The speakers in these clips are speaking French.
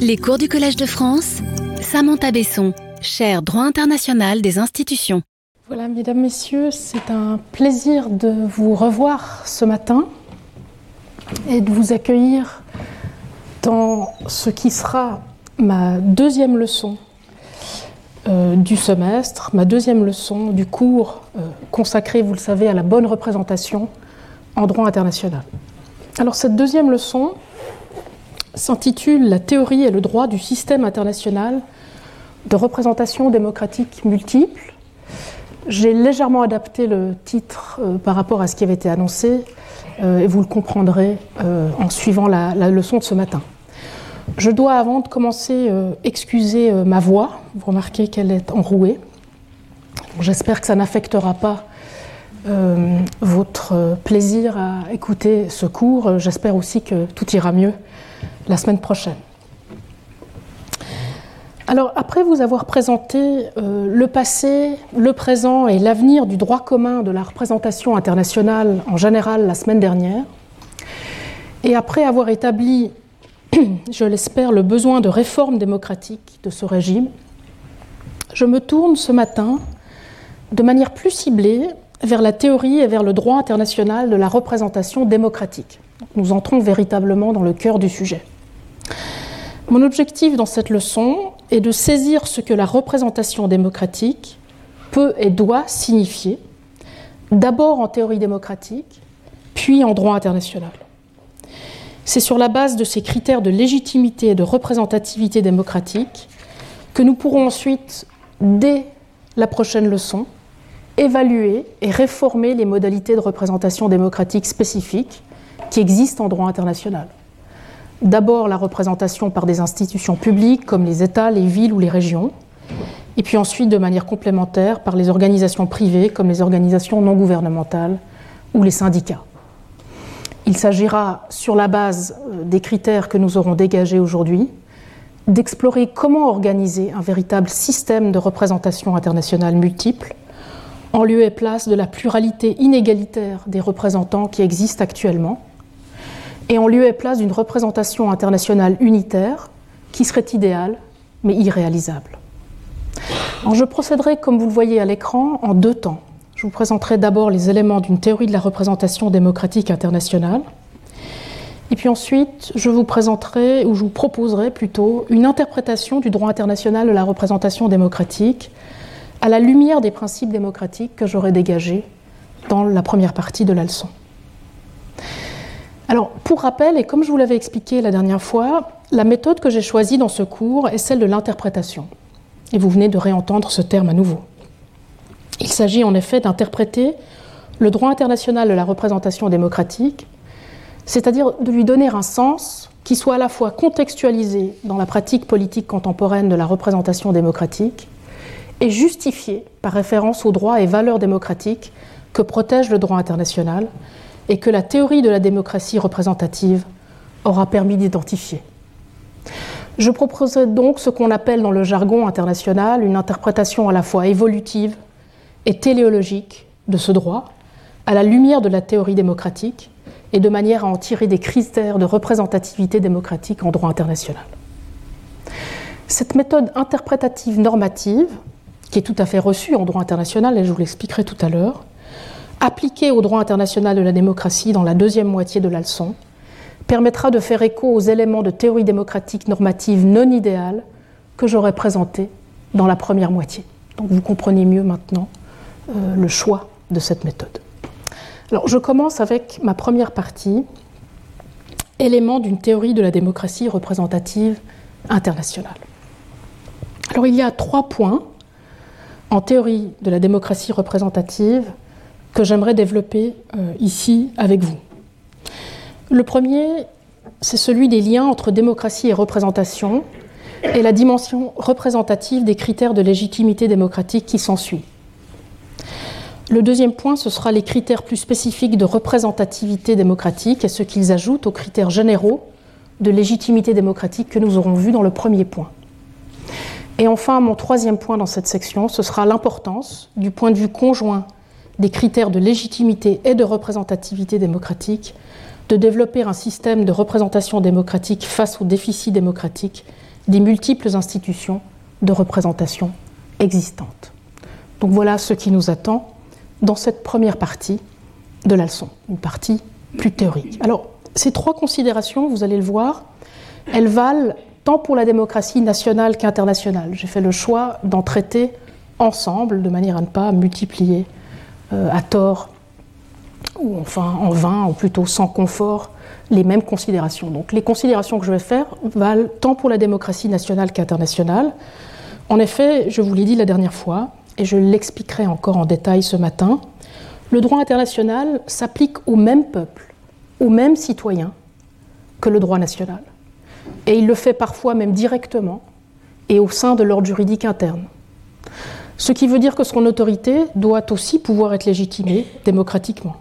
Les cours du Collège de France, Samantha Besson, chaire droit international des institutions. Voilà, mesdames, messieurs, c'est un plaisir de vous revoir ce matin et de vous accueillir dans ce qui sera ma deuxième leçon euh, du semestre, ma deuxième leçon du cours euh, consacré, vous le savez, à la bonne représentation en droit international. Alors cette deuxième leçon s'intitule La théorie et le droit du système international de représentation démocratique multiple. J'ai légèrement adapté le titre euh, par rapport à ce qui avait été annoncé et vous le comprendrez en suivant la leçon de ce matin. Je dois, avant de commencer, euh, excuser euh, ma voix. Vous remarquez qu'elle est enrouée. J'espère que ça n'affectera pas euh, votre plaisir à écouter ce cours. J'espère aussi que tout ira mieux la semaine prochaine. Alors, après vous avoir présenté le passé, le présent et l'avenir du droit commun de la représentation internationale en général la semaine dernière, et après avoir établi je l'espère, le besoin de réforme démocratique de ce régime, je me tourne ce matin de manière plus ciblée vers la théorie et vers le droit international de la représentation démocratique. Nous entrons véritablement dans le cœur du sujet. Mon objectif dans cette leçon est de saisir ce que la représentation démocratique peut et doit signifier, d'abord en théorie démocratique, puis en droit international. C'est sur la base de ces critères de légitimité et de représentativité démocratique que nous pourrons ensuite, dès la prochaine leçon, évaluer et réformer les modalités de représentation démocratique spécifiques qui existent en droit international. D'abord la représentation par des institutions publiques comme les États, les villes ou les régions, et puis ensuite de manière complémentaire par les organisations privées comme les organisations non gouvernementales ou les syndicats. Il s'agira, sur la base euh, des critères que nous aurons dégagés aujourd'hui, d'explorer comment organiser un véritable système de représentation internationale multiple, en lieu et place de la pluralité inégalitaire des représentants qui existent actuellement, et en lieu et place d'une représentation internationale unitaire qui serait idéale mais irréalisable. je procéderai, comme vous le voyez à l'écran, en deux temps. Je vous présenterai d'abord les éléments d'une théorie de la représentation démocratique internationale. Et puis ensuite, je vous présenterai, ou je vous proposerai plutôt, une interprétation du droit international de la représentation démocratique à la lumière des principes démocratiques que j'aurai dégagés dans la première partie de la leçon. Alors, pour rappel, et comme je vous l'avais expliqué la dernière fois, la méthode que j'ai choisie dans ce cours est celle de l'interprétation. Et vous venez de réentendre ce terme à nouveau. Il s'agit en effet d'interpréter le droit international de la représentation démocratique, c'est-à-dire de lui donner un sens qui soit à la fois contextualisé dans la pratique politique contemporaine de la représentation démocratique et justifié par référence aux droits et valeurs démocratiques que protège le droit international et que la théorie de la démocratie représentative aura permis d'identifier. Je proposerai donc ce qu'on appelle dans le jargon international une interprétation à la fois évolutive et téléologique de ce droit, à la lumière de la théorie démocratique et de manière à en tirer des critères de représentativité démocratique en droit international. Cette méthode interprétative normative, qui est tout à fait reçue en droit international, et je vous l'expliquerai tout à l'heure, appliquée au droit international de la démocratie dans la deuxième moitié de la leçon, permettra de faire écho aux éléments de théorie démocratique normative non idéale que j'aurais présentés dans la première moitié. Donc vous comprenez mieux maintenant euh, le choix de cette méthode. Alors, je commence avec ma première partie, élément d'une théorie de la démocratie représentative internationale. Alors, il y a trois points en théorie de la démocratie représentative que j'aimerais développer euh, ici avec vous. Le premier, c'est celui des liens entre démocratie et représentation et la dimension représentative des critères de légitimité démocratique qui s'ensuit. Le deuxième point, ce sera les critères plus spécifiques de représentativité démocratique et ce qu'ils ajoutent aux critères généraux de légitimité démocratique que nous aurons vus dans le premier point. Et enfin, mon troisième point dans cette section, ce sera l'importance, du point de vue conjoint des critères de légitimité et de représentativité démocratique, de développer un système de représentation démocratique face aux déficits démocratiques des multiples institutions de représentation existantes. Donc voilà ce qui nous attend dans cette première partie de la leçon, une partie plus théorique. Alors, ces trois considérations, vous allez le voir, elles valent tant pour la démocratie nationale qu'internationale. J'ai fait le choix d'en traiter ensemble, de manière à ne pas multiplier à tort, ou enfin en vain, ou plutôt sans confort, les mêmes considérations. Donc les considérations que je vais faire valent tant pour la démocratie nationale qu'internationale. En effet, je vous l'ai dit la dernière fois, et je l'expliquerai encore en détail ce matin, le droit international s'applique aux mêmes peuples, aux mêmes citoyens que le droit national. Et il le fait parfois même directement et au sein de l'ordre juridique interne. Ce qui veut dire que son autorité doit aussi pouvoir être légitimée démocratiquement.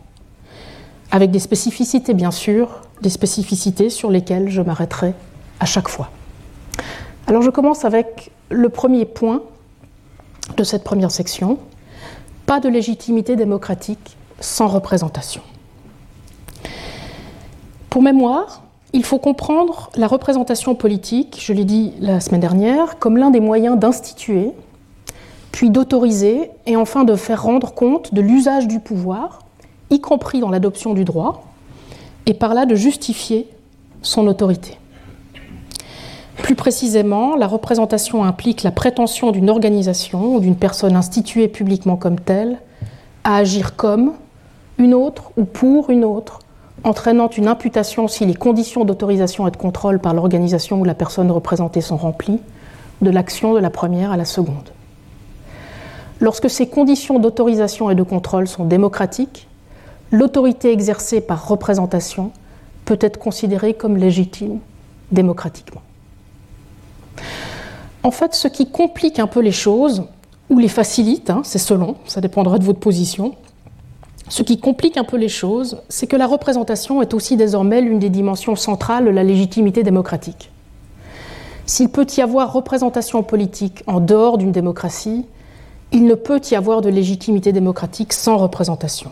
Avec des spécificités, bien sûr, des spécificités sur lesquelles je m'arrêterai à chaque fois. Alors je commence avec le premier point de cette première section. Pas de légitimité démocratique sans représentation. Pour mémoire, il faut comprendre la représentation politique, je l'ai dit la semaine dernière, comme l'un des moyens d'instituer, puis d'autoriser et enfin de faire rendre compte de l'usage du pouvoir, y compris dans l'adoption du droit, et par là de justifier son autorité. Plus précisément, la représentation implique la prétention d'une organisation ou d'une personne instituée publiquement comme telle à agir comme une autre ou pour une autre, entraînant une imputation si les conditions d'autorisation et de contrôle par l'organisation ou la personne représentée sont remplies, de l'action de la première à la seconde. Lorsque ces conditions d'autorisation et de contrôle sont démocratiques, l'autorité exercée par représentation peut être considérée comme légitime démocratiquement. En fait, ce qui complique un peu les choses, ou les facilite, hein, c'est selon, ça dépendra de votre position, ce qui complique un peu les choses, c'est que la représentation est aussi désormais l'une des dimensions centrales de la légitimité démocratique. S'il peut y avoir représentation politique en dehors d'une démocratie, il ne peut y avoir de légitimité démocratique sans représentation.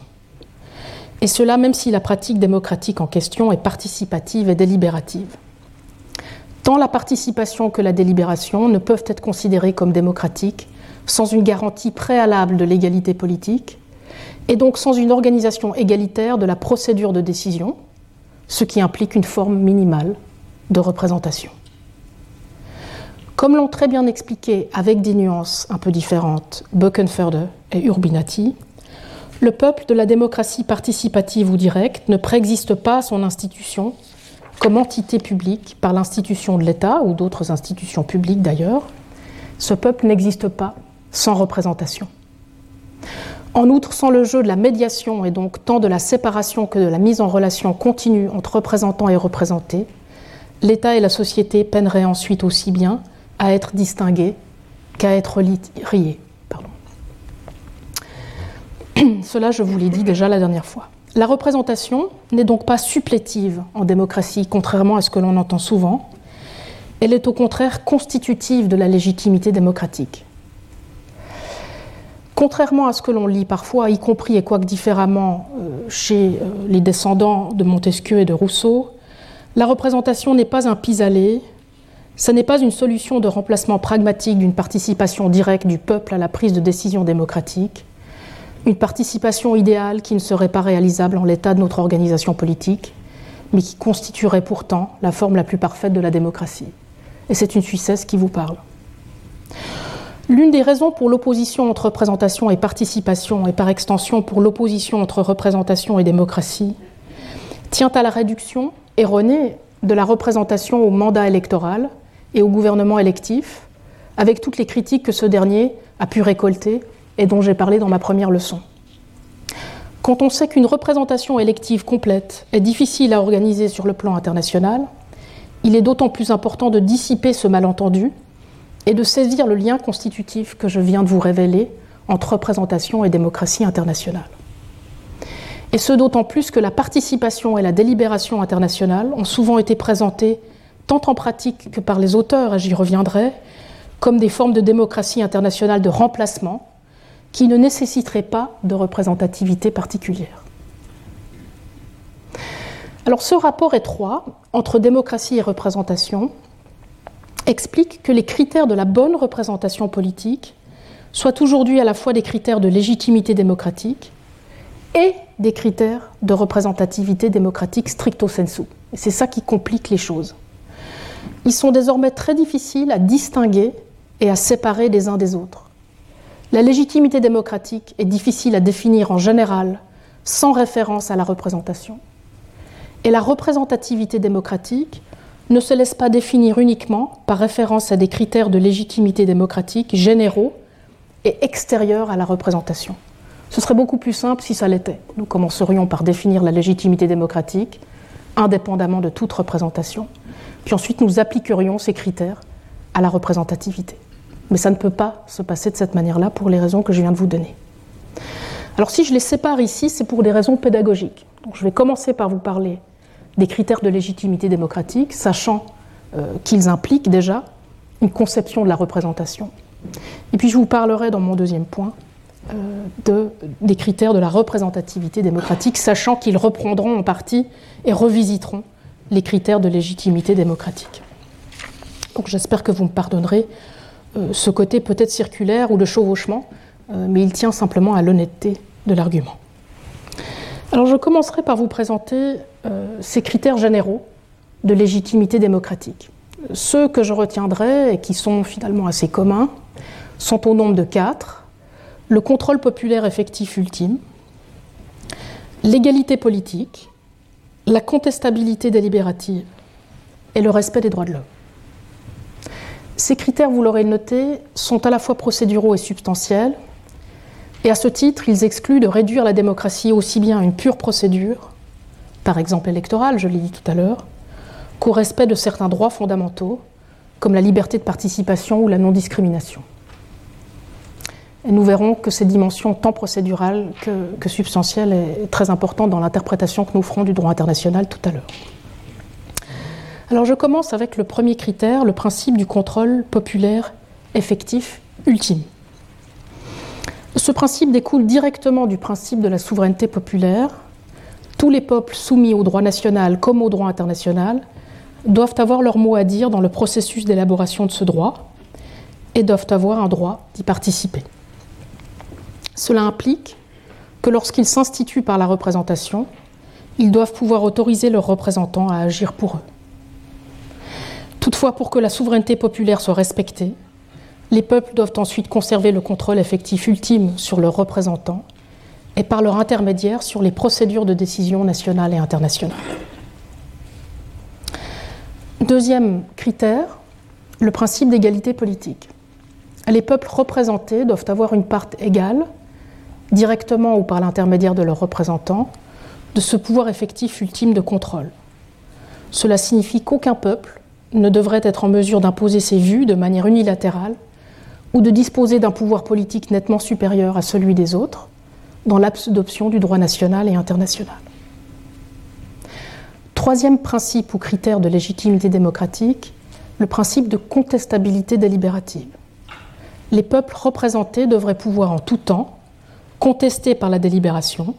Et cela même si la pratique démocratique en question est participative et délibérative. Tant la participation que la délibération ne peuvent être considérées comme démocratiques sans une garantie préalable de l'égalité politique, et donc sans une organisation égalitaire de la procédure de décision, ce qui implique une forme minimale de représentation. Comme l'ont très bien expliqué avec des nuances un peu différentes Buckenförde et Urbinati, le peuple de la démocratie participative ou directe ne préexiste pas à son institution comme entité publique par l'institution de l'État ou d'autres institutions publiques d'ailleurs. Ce peuple n'existe pas sans représentation. En outre, sans le jeu de la médiation et donc tant de la séparation que de la mise en relation continue entre représentants et représentés, l'État et la société peineraient ensuite aussi bien à être distingué qu'à être rié. Cela, je vous l'ai dit déjà la dernière fois. La représentation n'est donc pas supplétive en démocratie, contrairement à ce que l'on entend souvent. Elle est au contraire constitutive de la légitimité démocratique. Contrairement à ce que l'on lit parfois, y compris et quoique différemment euh, chez euh, les descendants de Montesquieu et de Rousseau, la représentation n'est pas un pis-aller, ce n'est pas une solution de remplacement pragmatique d'une participation directe du peuple à la prise de décision démocratique, une participation idéale qui ne serait pas réalisable en l'état de notre organisation politique, mais qui constituerait pourtant la forme la plus parfaite de la démocratie. Et c'est une Suissesse qui vous parle. L'une des raisons pour l'opposition entre représentation et participation, et par extension pour l'opposition entre représentation et démocratie, tient à la réduction erronée de la représentation au mandat électoral et au gouvernement électif, avec toutes les critiques que ce dernier a pu récolter et dont j'ai parlé dans ma première leçon. Quand on sait qu'une représentation élective complète est difficile à organiser sur le plan international, il est d'autant plus important de dissiper ce malentendu et de saisir le lien constitutif que je viens de vous révéler entre représentation et démocratie internationale. Et ce d'autant plus que la participation et la délibération internationale ont souvent été présentées tant en pratique que par les auteurs, et j'y reviendrai, comme des formes de démocratie internationale de remplacement qui ne nécessiteraient pas de représentativité particulière. Alors ce rapport étroit entre démocratie et représentation explique que les critères de la bonne représentation politique soient aujourd'hui à la fois des critères de légitimité démocratique et des critères de représentativité démocratique stricto sensu. C'est ça qui complique les choses. Ils sont désormais très difficiles à distinguer et à séparer les uns des autres. La légitimité démocratique est difficile à définir en général sans référence à la représentation. Et la représentativité démocratique ne se laisse pas définir uniquement par référence à des critères de légitimité démocratique généraux et extérieurs à la représentation. Ce serait beaucoup plus simple si ça l'était. Nous commencerions par définir la légitimité démocratique indépendamment de toute représentation. Puis ensuite, nous appliquerions ces critères à la représentativité. Mais ça ne peut pas se passer de cette manière-là pour les raisons que je viens de vous donner. Alors si je les sépare ici, c'est pour des raisons pédagogiques. Donc je vais commencer par vous parler des critères de légitimité démocratique, sachant euh, qu'ils impliquent déjà une conception de la représentation. Et puis je vous parlerai dans mon deuxième point euh, de, des critères de la représentativité démocratique, sachant qu'ils reprendront en partie et revisiteront les critères de légitimité démocratique. Donc j'espère que vous me pardonnerez euh, ce côté peut-être circulaire ou de chevauchement, euh, mais il tient simplement à l'honnêteté de l'argument. Alors je commencerai par vous présenter ces critères généraux de légitimité démocratique. Ceux que je retiendrai et qui sont finalement assez communs sont au nombre de quatre le contrôle populaire effectif ultime, l'égalité politique, la contestabilité délibérative et le respect des droits de l'homme. Ces critères, vous l'aurez noté, sont à la fois procéduraux et substantiels, et à ce titre, ils excluent de réduire la démocratie aussi bien à une pure procédure, par exemple électorale, je l'ai dit tout à l'heure, qu'au respect de certains droits fondamentaux, comme la liberté de participation ou la non-discrimination. Et nous verrons que cette dimension tant procédurale que, que substantielle est très importante dans l'interprétation que nous ferons du droit international tout à l'heure. Alors je commence avec le premier critère, le principe du contrôle populaire effectif ultime. Ce principe découle directement du principe de la souveraineté populaire. Tous les peuples soumis au droit national comme au droit international doivent avoir leur mot à dire dans le processus d'élaboration de ce droit et doivent avoir un droit d'y participer. Cela implique que lorsqu'ils s'instituent par la représentation, ils doivent pouvoir autoriser leurs représentants à agir pour eux. Toutefois, pour que la souveraineté populaire soit respectée, les peuples doivent ensuite conserver le contrôle effectif ultime sur leurs représentants et par leur intermédiaire sur les procédures de décision nationales et internationales. Deuxième critère, le principe d'égalité politique. Les peuples représentés doivent avoir une part égale directement ou par l'intermédiaire de leurs représentants, de ce pouvoir effectif ultime de contrôle. Cela signifie qu'aucun peuple ne devrait être en mesure d'imposer ses vues de manière unilatérale ou de disposer d'un pouvoir politique nettement supérieur à celui des autres, dans l'adoption du droit national et international. Troisième principe ou critère de légitimité démocratique, le principe de contestabilité délibérative. Les peuples représentés devraient pouvoir en tout temps contestées par la délibération,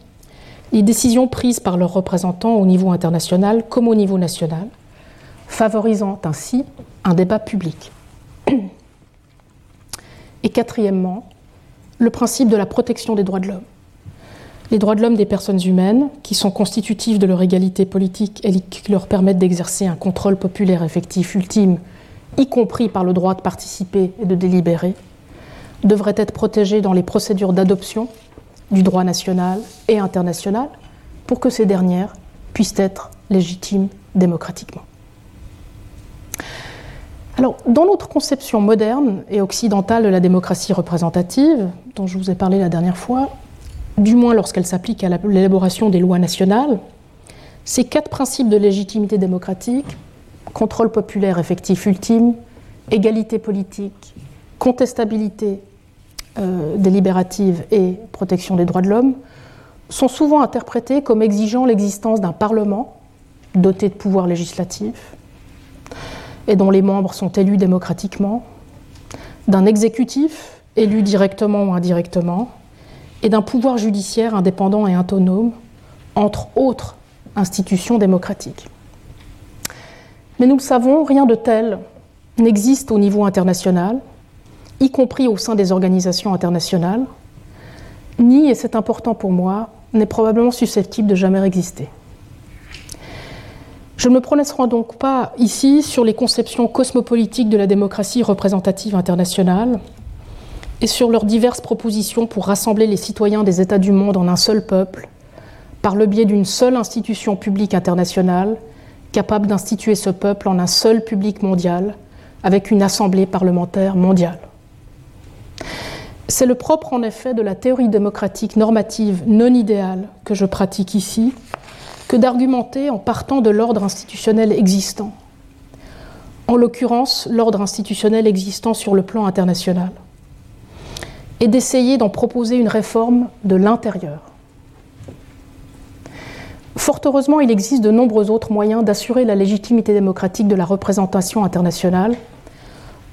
les décisions prises par leurs représentants au niveau international comme au niveau national, favorisant ainsi un débat public. Et quatrièmement, le principe de la protection des droits de l'homme. Les droits de l'homme des personnes humaines, qui sont constitutifs de leur égalité politique et qui leur permettent d'exercer un contrôle populaire effectif ultime, y compris par le droit de participer et de délibérer, devraient être protégés dans les procédures d'adoption du droit national et international pour que ces dernières puissent être légitimes démocratiquement. Alors, dans notre conception moderne et occidentale de la démocratie représentative, dont je vous ai parlé la dernière fois, du moins lorsqu'elle s'applique à l'élaboration des lois nationales, ces quatre principes de légitimité démocratique, contrôle populaire effectif ultime, égalité politique, contestabilité euh, délibérative et protection des droits de l'homme sont souvent interprétés comme exigeant l'existence d'un Parlement doté de pouvoirs législatifs et dont les membres sont élus démocratiquement, d'un exécutif élu directement ou indirectement, et d'un pouvoir judiciaire indépendant et autonome, entre autres institution démocratique. Mais nous le savons, rien de tel n'existe au niveau international, y compris au sein des organisations internationales, ni, et c'est important pour moi, n'est probablement susceptible de jamais exister. Je ne me prononcerai donc pas ici sur les conceptions cosmopolitiques de la démocratie représentative internationale et sur leurs diverses propositions pour rassembler les citoyens des États du monde en un seul peuple, par le biais d'une seule institution publique internationale capable d'instituer ce peuple en un seul public mondial, avec une assemblée parlementaire mondiale. C'est le propre en effet de la théorie démocratique normative non idéale que je pratique ici, que d'argumenter en partant de l'ordre institutionnel existant, en l'occurrence l'ordre institutionnel existant sur le plan international, et d'essayer d'en proposer une réforme de l'intérieur. Fort heureusement, il existe de nombreux autres moyens d'assurer la légitimité démocratique de la représentation internationale,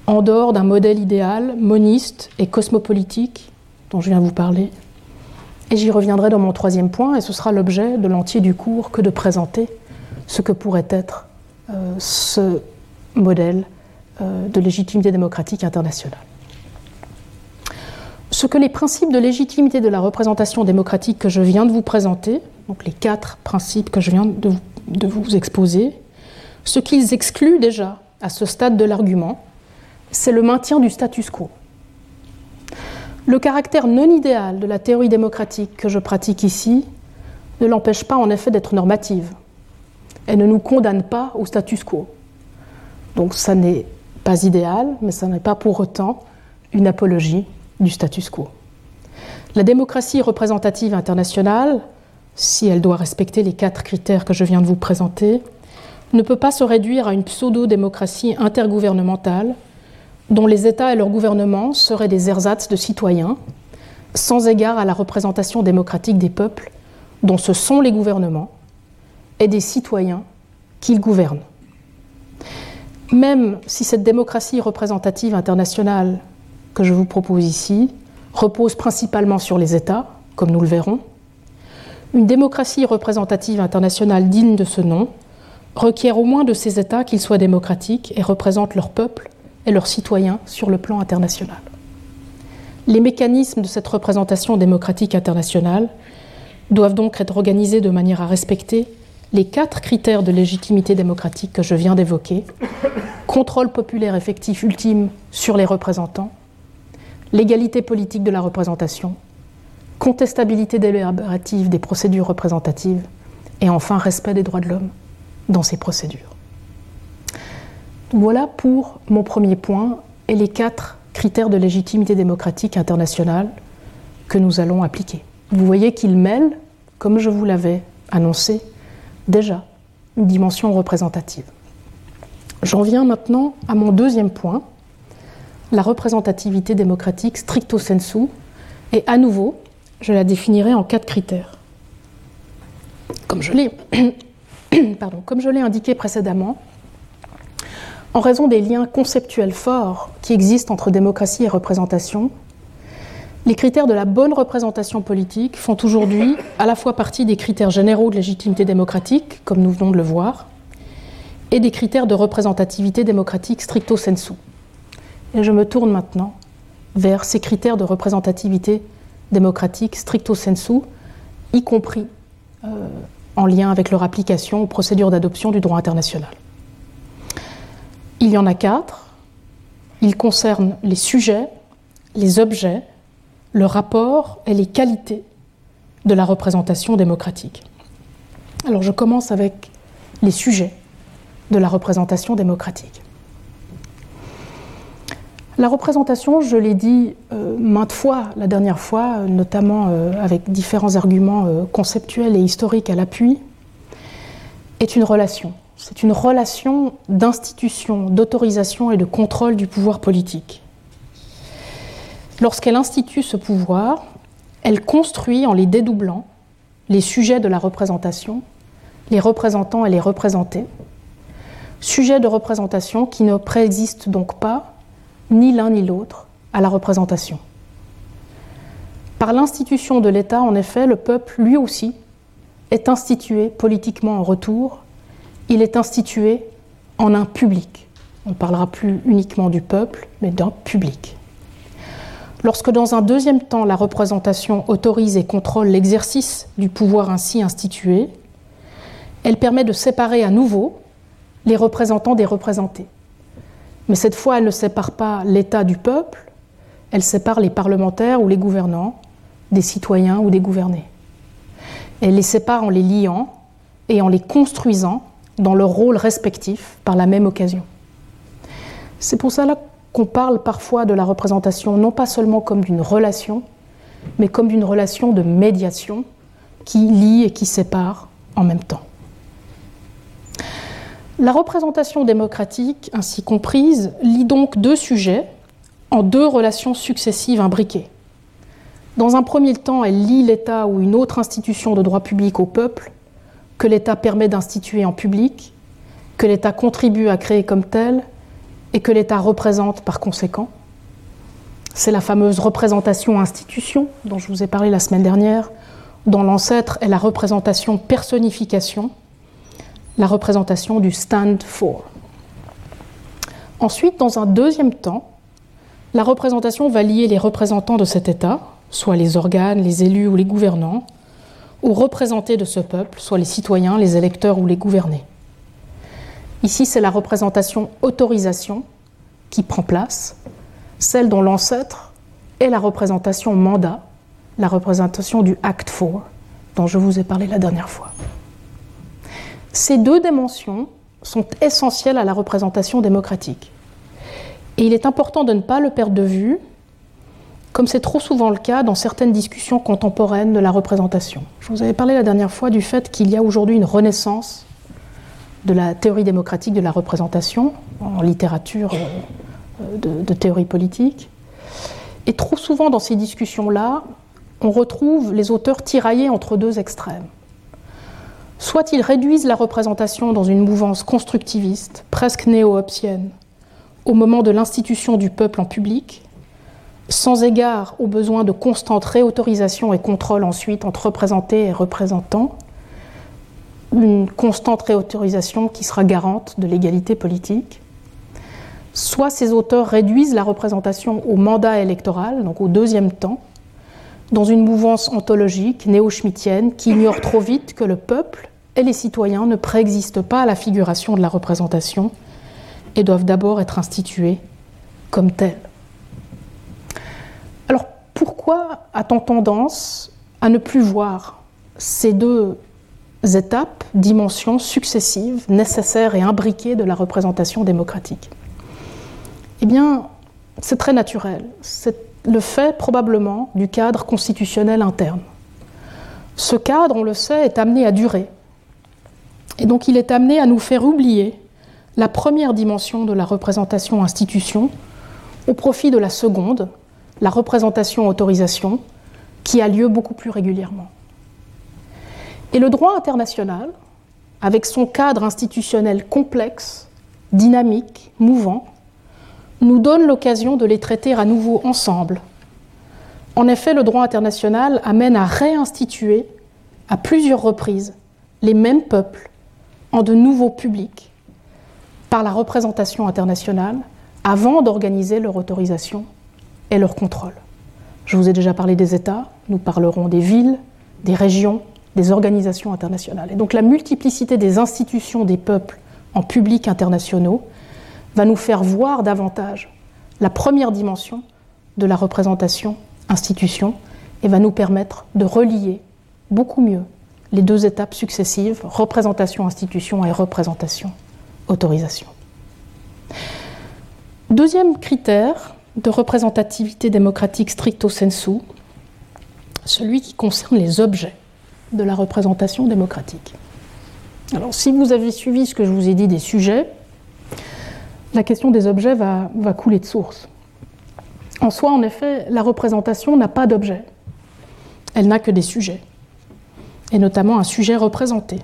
en dehors d'un modèle idéal, moniste et cosmopolitique, dont je viens vous parler, et j'y reviendrai dans mon troisième point, et ce sera l'objet de l'entier du cours que de présenter ce que pourrait être euh, ce modèle euh, de légitimité démocratique internationale. Ce que les principes de légitimité de la représentation démocratique que je viens de vous présenter, donc les quatre principes que je viens de vous exposer, ce qu'ils excluent déjà à ce stade de l'argument, c'est le maintien du status quo. Le caractère non idéal de la théorie démocratique que je pratique ici ne l'empêche pas en effet d'être normative. Elle ne nous condamne pas au status quo. Donc ça n'est pas idéal, mais ça n'est pas pour autant une apologie du status quo. La démocratie représentative internationale, si elle doit respecter les quatre critères que je viens de vous présenter, ne peut pas se réduire à une pseudo-démocratie intergouvernementale dont les États et leurs gouvernements seraient des ersatz de citoyens, sans égard à la représentation démocratique des peuples, dont ce sont les gouvernements, et des citoyens qu'ils gouvernent. Même si cette démocratie représentative internationale que je vous propose ici repose principalement sur les États, comme nous le verrons, une démocratie représentative internationale digne de ce nom requiert au moins de ces États qu'ils soient démocratiques et représentent leur peuple et leurs citoyens sur le plan international. Les mécanismes de cette représentation démocratique internationale doivent donc être organisés de manière à respecter les quatre critères de légitimité démocratique que je viens d'évoquer contrôle populaire effectif ultime sur les représentants, l'égalité politique de la représentation, contestabilité délibérative des procédures représentatives et enfin respect des droits de l'homme dans ces procédures. Voilà pour mon premier point et les quatre critères de légitimité démocratique internationale que nous allons appliquer. Vous voyez qu'ils mêlent, comme je vous l'avais annoncé, déjà une dimension représentative. J'en viens maintenant à mon deuxième point, la représentativité démocratique stricto sensu, et à nouveau, je la définirai en quatre critères. Comme je l'ai, comme je l'ai indiqué précédemment, en raison des liens conceptuels forts qui existent entre démocratie et représentation, les critères de la bonne représentation politique font aujourd'hui à la fois partie des critères généraux de légitimité démocratique, comme nous venons de le voir, et des critères de représentativité démocratique stricto sensu. Et je me tourne maintenant vers ces critères de représentativité démocratique stricto sensu, y compris euh, en lien avec leur application aux procédures d'adoption du droit international. Il y en a quatre. Ils concernent les sujets, les objets, le rapport et les qualités de la représentation démocratique. Alors je commence avec les sujets de la représentation démocratique. La représentation, je l'ai dit euh, maintes fois la dernière fois, notamment euh, avec différents arguments euh, conceptuels et historiques à l'appui, est une relation c'est une relation d'institution, d'autorisation et de contrôle du pouvoir politique. Lorsqu'elle institue ce pouvoir, elle construit en les dédoublant les sujets de la représentation, les représentants et les représentés, sujets de représentation qui ne préexistent donc pas, ni l'un ni l'autre, à la représentation. Par l'institution de l'État, en effet, le peuple, lui aussi, est institué politiquement en retour, il est institué en un public. On ne parlera plus uniquement du peuple, mais d'un public. Lorsque dans un deuxième temps la représentation autorise et contrôle l'exercice du pouvoir ainsi institué, elle permet de séparer à nouveau les représentants des représentés. Mais cette fois, elle ne sépare pas l'État du peuple, elle sépare les parlementaires ou les gouvernants des citoyens ou des gouvernés. Elle les sépare en les liant et en les construisant dans leur rôle respectif par la même occasion. C'est pour cela qu'on parle parfois de la représentation non pas seulement comme d'une relation, mais comme d'une relation de médiation qui lie et qui sépare en même temps. La représentation démocratique, ainsi comprise, lie donc deux sujets en deux relations successives imbriquées. Dans un premier temps, elle lie l'État ou une autre institution de droit public au peuple, que l'État permet d'instituer en public, que l'État contribue à créer comme tel, et que l'État représente par conséquent. C'est la fameuse représentation institution dont je vous ai parlé la semaine dernière, dont l'ancêtre est la représentation personnification, la représentation du stand for. Ensuite, dans un deuxième temps, la représentation va lier les représentants de cet État, soit les organes, les élus ou les gouvernants, aux représentés de ce peuple, soit les citoyens, les électeurs ou les gouvernés. Ici, c'est la représentation autorisation qui prend place, celle dont l'ancêtre est la représentation mandat, la représentation du Act 4, dont je vous ai parlé la dernière fois. Ces deux dimensions sont essentielles à la représentation démocratique. Et il est important de ne pas le perdre de vue, comme c'est trop souvent le cas dans certaines discussions contemporaines de la représentation. Je vous avais parlé la dernière fois du fait qu'il y a aujourd'hui une renaissance de la théorie démocratique de la représentation en littérature euh, de, théorie politique. Et trop souvent dans ces discussions-là, on retrouve les auteurs tiraillés entre deux extrêmes. Soit ils réduisent la représentation dans une mouvance constructiviste, presque néo-hobbienne, au moment de l'institution du peuple en public, sans égard au besoin de constante réautorisation et contrôle ensuite entre représentés et représentants, une constante réautorisation qui sera garante de l'égalité politique. Soit ces auteurs réduisent la représentation au mandat électoral, donc au deuxième temps, dans une mouvance ontologique néo-schmittienne qui ignore trop vite que le peuple et les citoyens ne préexistent pas à la figuration de la représentation et doivent d'abord être institués comme tels. Pourquoi a-t-on tendance à ne plus voir ces deux étapes, dimensions successives, nécessaires et imbriquées de la représentation démocratique? Eh bien, c'est très naturel. C'est le fait probablement du cadre constitutionnel interne. Ce cadre, on le sait, est amené à durer. Et donc il est amené à nous faire oublier la première dimension de la représentation institution au profit de la seconde, la représentation autorisation, qui a lieu beaucoup plus régulièrement. Et le droit international, avec son cadre institutionnel complexe, dynamique, mouvant, nous donne l'occasion de les traiter à nouveau ensemble. En effet, le droit international amène à réinstituer à plusieurs reprises les mêmes peuples en de nouveaux publics par la représentation internationale avant d'organiser leur autorisation et leur contrôle. Je vous ai déjà parlé des États, nous parlerons des villes, des régions, des organisations internationales. Et donc la multiplicité des institutions des peuples en public internationaux va nous faire voir davantage la première dimension de la représentation institution et va nous permettre de relier beaucoup mieux les deux étapes successives, représentation institution et représentation autorisation. Deuxième critère de représentativité démocratique stricto sensu, celui qui concerne les objets de la représentation démocratique. Alors, si vous avez suivi ce que je vous ai dit des sujets, la question des objets va, couler de source. En soi, en effet, la représentation n'a pas d'objet. Elle n'a que des sujets, et notamment un sujet représenté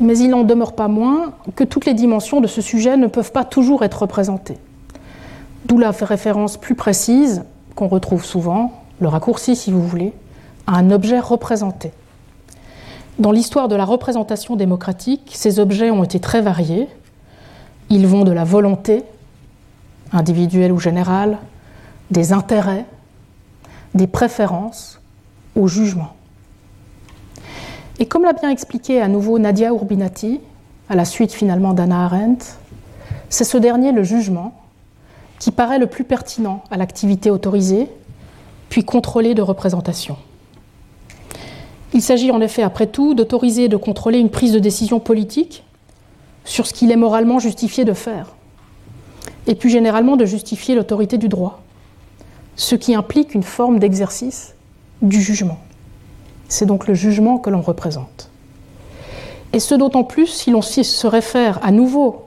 mais il n'en demeure pas moins que toutes les dimensions de ce sujet ne peuvent pas toujours être représentées. D'où la référence plus précise, qu'on retrouve souvent, le raccourci si vous voulez, à un objet représenté. Dans l'histoire de la représentation démocratique, ces objets ont été très variés. Ils vont de la volonté, individuelle ou générale, des intérêts, des préférences, au jugement. Et comme l'a bien expliqué à nouveau Nadia Urbinati, à la suite finalement d'Anna Arendt, c'est ce dernier, le jugement, qui paraît le plus pertinent à l'activité autorisée, puis contrôlée de représentation. Il s'agit en effet, après tout, d'autoriser et de contrôler une prise de décision politique sur ce qu'il est moralement justifié de faire, et plus généralement de justifier l'autorité du droit, ce qui implique une forme d'exercice du jugement. C'est donc le jugement que l'on représente. Et ce d'autant plus si l'on se réfère à nouveau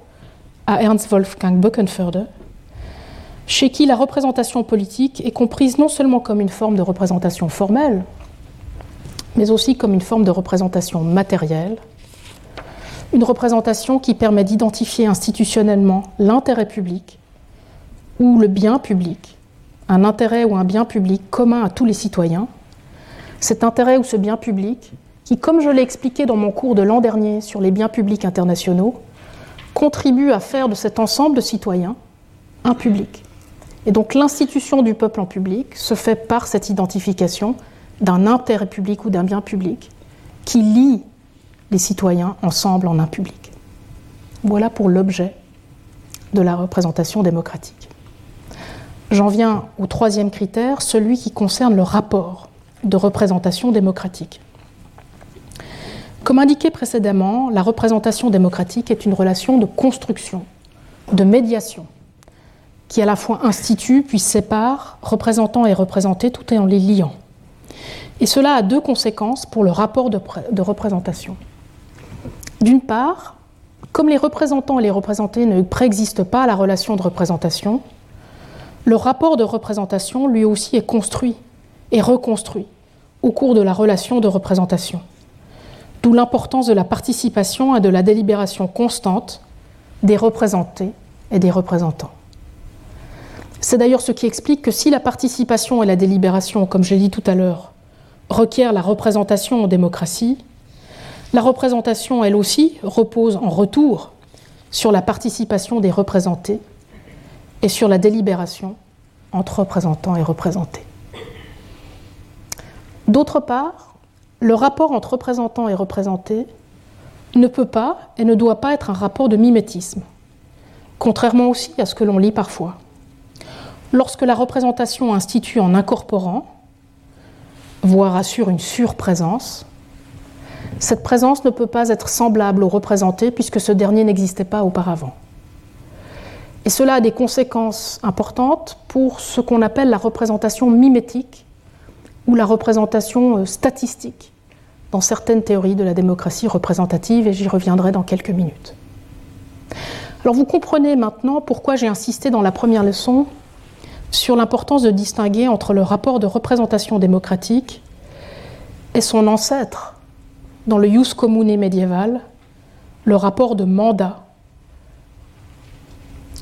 à Ernst Wolfgang Böckenförde, chez qui la représentation politique est comprise non seulement comme une forme de représentation formelle, mais aussi comme une forme de représentation matérielle, une représentation qui permet d'identifier institutionnellement l'intérêt public ou le bien public, un intérêt ou un bien public commun à tous les citoyens, cet intérêt ou ce bien public qui, comme je l'ai expliqué dans mon cours de l'an dernier sur les biens publics internationaux, contribue à faire de cet ensemble de citoyens un public. Et donc l'institution du peuple en public se fait par cette identification d'un intérêt public ou d'un bien public qui lie les citoyens ensemble en un public. Voilà pour l'objet de la représentation démocratique. J'en viens au troisième critère, celui qui concerne le rapport de représentation démocratique. Comme indiqué précédemment, la représentation démocratique est une relation de construction, de médiation, qui à la fois institue puis sépare représentants et représentés tout en les liant. Et cela a deux conséquences pour le rapport de, de représentation. D'une part, comme les représentants et les représentés ne préexistent pas à la relation de représentation, le rapport de représentation lui aussi est construit et reconstruit au cours de la relation de représentation d'où l'importance de la participation et de la délibération constante des représentés et des représentants. C'est d'ailleurs ce qui explique que si la participation et la délibération, comme j'ai dit tout à l'heure, requièrent la représentation en démocratie, la représentation, elle aussi, repose en retour sur la participation des représentés et sur la délibération entre représentants et représentés. D'autre part, le rapport entre représentants et représentés ne peut pas et ne doit pas être un rapport de mimétisme, contrairement aussi à ce que l'on lit parfois. Lorsque la représentation institue en incorporant, voire assure une surprésence, cette présence ne peut pas être semblable au représenté puisque ce dernier n'existait pas auparavant. Et cela a des conséquences importantes pour ce qu'on appelle la représentation mimétique ou la représentation euh, statistique dans certaines théories de la démocratie représentative, et j'y reviendrai dans quelques minutes. Alors vous comprenez maintenant pourquoi j'ai insisté dans la première leçon sur l'importance de distinguer entre le rapport de représentation démocratique et son ancêtre dans le jus commune médiéval, le rapport de mandat.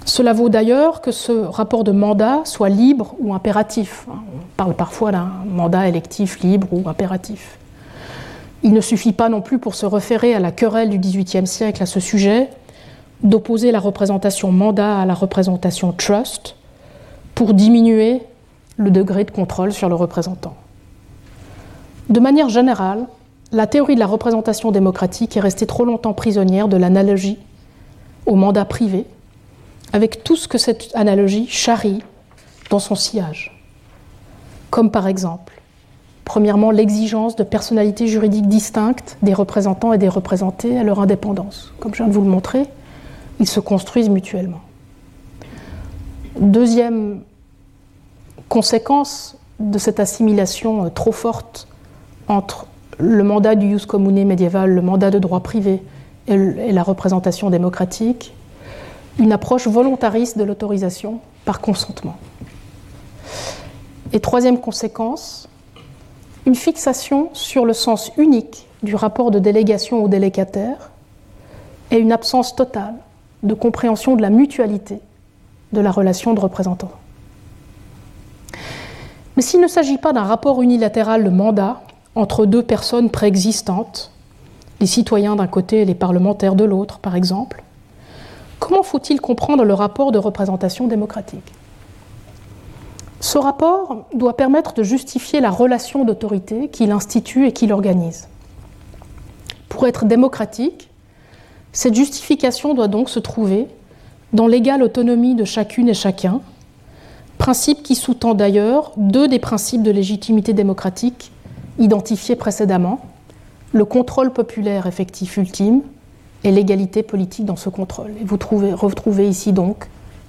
Cela vaut d'ailleurs que ce rapport de mandat soit libre ou impératif. On parle parfois d'un mandat électif libre ou impératif. Il ne suffit pas non plus pour se référer à la querelle du XVIIIe siècle à ce sujet d'opposer la représentation mandat à la représentation trust pour diminuer le degré de contrôle sur le représentant. De manière générale, la théorie de la représentation démocratique est restée trop longtemps prisonnière de l'analogie au mandat privé, avec tout ce que cette analogie charrie dans son sillage. Comme par exemple Premièrement, l'exigence de personnalités juridiques distinctes des représentants et des représentés à leur indépendance. Comme je viens de vous le montrer, ils se construisent mutuellement. Deuxième conséquence de cette assimilation euh, trop forte entre le mandat du jus commune médiéval, le mandat de droit privé et la représentation démocratique, une approche volontariste de l'autorisation par consentement. Et troisième conséquence, une fixation sur le sens unique du rapport de délégation au délégataire et une absence totale de compréhension de la mutualité de la relation de représentant. Mais s'il ne s'agit pas d'un rapport unilatéral de mandat entre deux personnes préexistantes, les citoyens d'un côté et les parlementaires de l'autre, par exemple, comment faut-il comprendre le rapport de représentation démocratique? Ce rapport doit permettre de justifier la relation d'autorité qu'il institue et qu'il organise. Pour être démocratique, cette justification doit donc se trouver dans l'égale autonomie de chacune et chacun, principe qui sous-tend d'ailleurs deux des principes de légitimité démocratique identifiés précédemment, le contrôle populaire effectif ultime et l'égalité politique dans ce contrôle. Vous trouvez, retrouvez ici donc